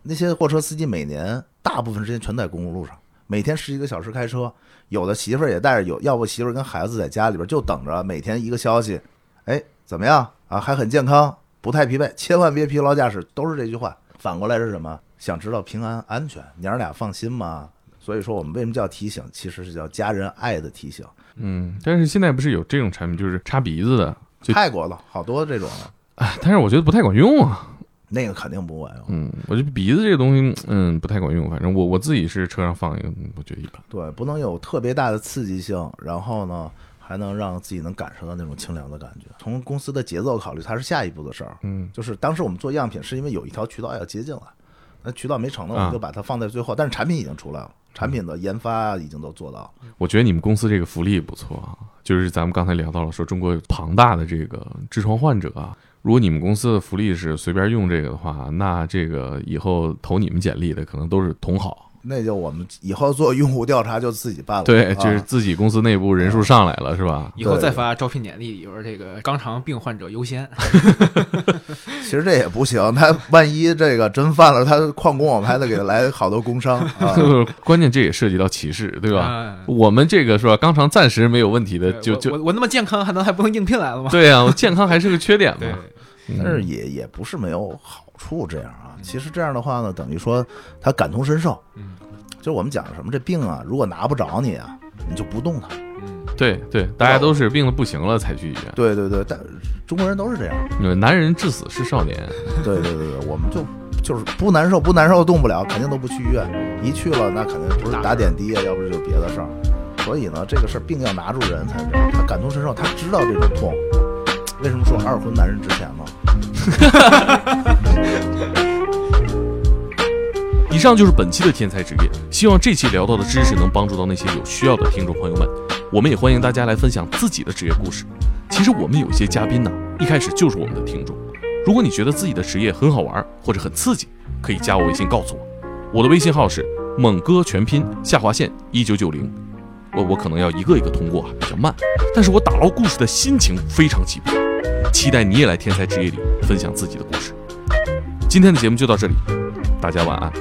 那些货车司机每年大部分时间全在公路上，每天十几个小时开车，有的媳妇儿也带着有，要不媳妇儿跟孩子在家里边就等着每天一个消息，哎，怎么样啊？还很健康，不太疲惫，千万别疲劳驾驶，都是这句话。反过来是什么？想知道平安安全，娘儿俩放心吗？所以说我们为什么叫提醒？其实是叫家人爱的提醒。嗯，但是现在不是有这种产品，就是插鼻子的，就泰国的好多这种的，哎，但是我觉得不太管用啊。那个肯定不管用。嗯，我觉得鼻子这个东西，嗯，不太管用。反正我我自己是车上放一个，嗯我觉得一般。对，不能有特别大的刺激性，然后呢，还能让自己能感受到那种清凉的感觉。从公司的节奏考虑，它是下一步的事儿。嗯，就是当时我们做样品，是因为有一条渠道要接进来，那渠道没成呢，我啊们就把它放在最后。但是产品已经出来了，产品的研发已经都做到了。我觉得你们公司这个福利不错啊，就是咱们刚才聊到了说中国有庞大的这个痔疮患者啊，如果你们公司的福利是随便用这个的话，那这个以后投你们简历的可能都是同好。那就我们以后做用户调查就自己办了。对，啊就是自己公司内部人数上来了，是吧？以后再发招聘简历，有说这个肛肠病患者优先。其实这也不行，他万一这个真犯了，他旷工，我们还得给他来好多工伤啊。关键这也涉及到歧视，对吧？嗯我们这个是吧？肛肠暂时没有问题的，就就我那么健康，还能还不能应聘来了吗？对啊，我健康还是个缺点嘛。但是也也不是没有好处，这样啊。其实这样的话呢，等于说他感同身受。嗯，就是我们讲什么，这病啊，如果拿不着你啊，你就不动它。嗯，对对，大家都是病的不行了才去医院。对对对，但中国人都是这样。呃男人至死是少年。对对对对，我们就就是不难受，不难受动不了，肯定都不去医院。一去了，那肯定不是打点滴啊，要不就别的事儿。所以呢，这个事儿病要拿住人才知道，他感同身受，他知道这种痛。为什么说二婚男人值钱呢？以上就是本期的天才职业，希望这期聊到的知识能帮助到那些有需要的听众朋友们。我们也欢迎大家来分享自己的职业故事。其实我们有些嘉宾呢，一开始就是我们的听众。如果你觉得自己的职业很好玩或者很刺激，可以加我微信告诉我。我的微信号是猛哥全拼下划线一九九零。我我可能要一个一个通过啊，比较慢，但是我打捞故事的心情非常急迫，期待你也来天才职业里分享自己的故事，今天的节目就到这里，大家晚安。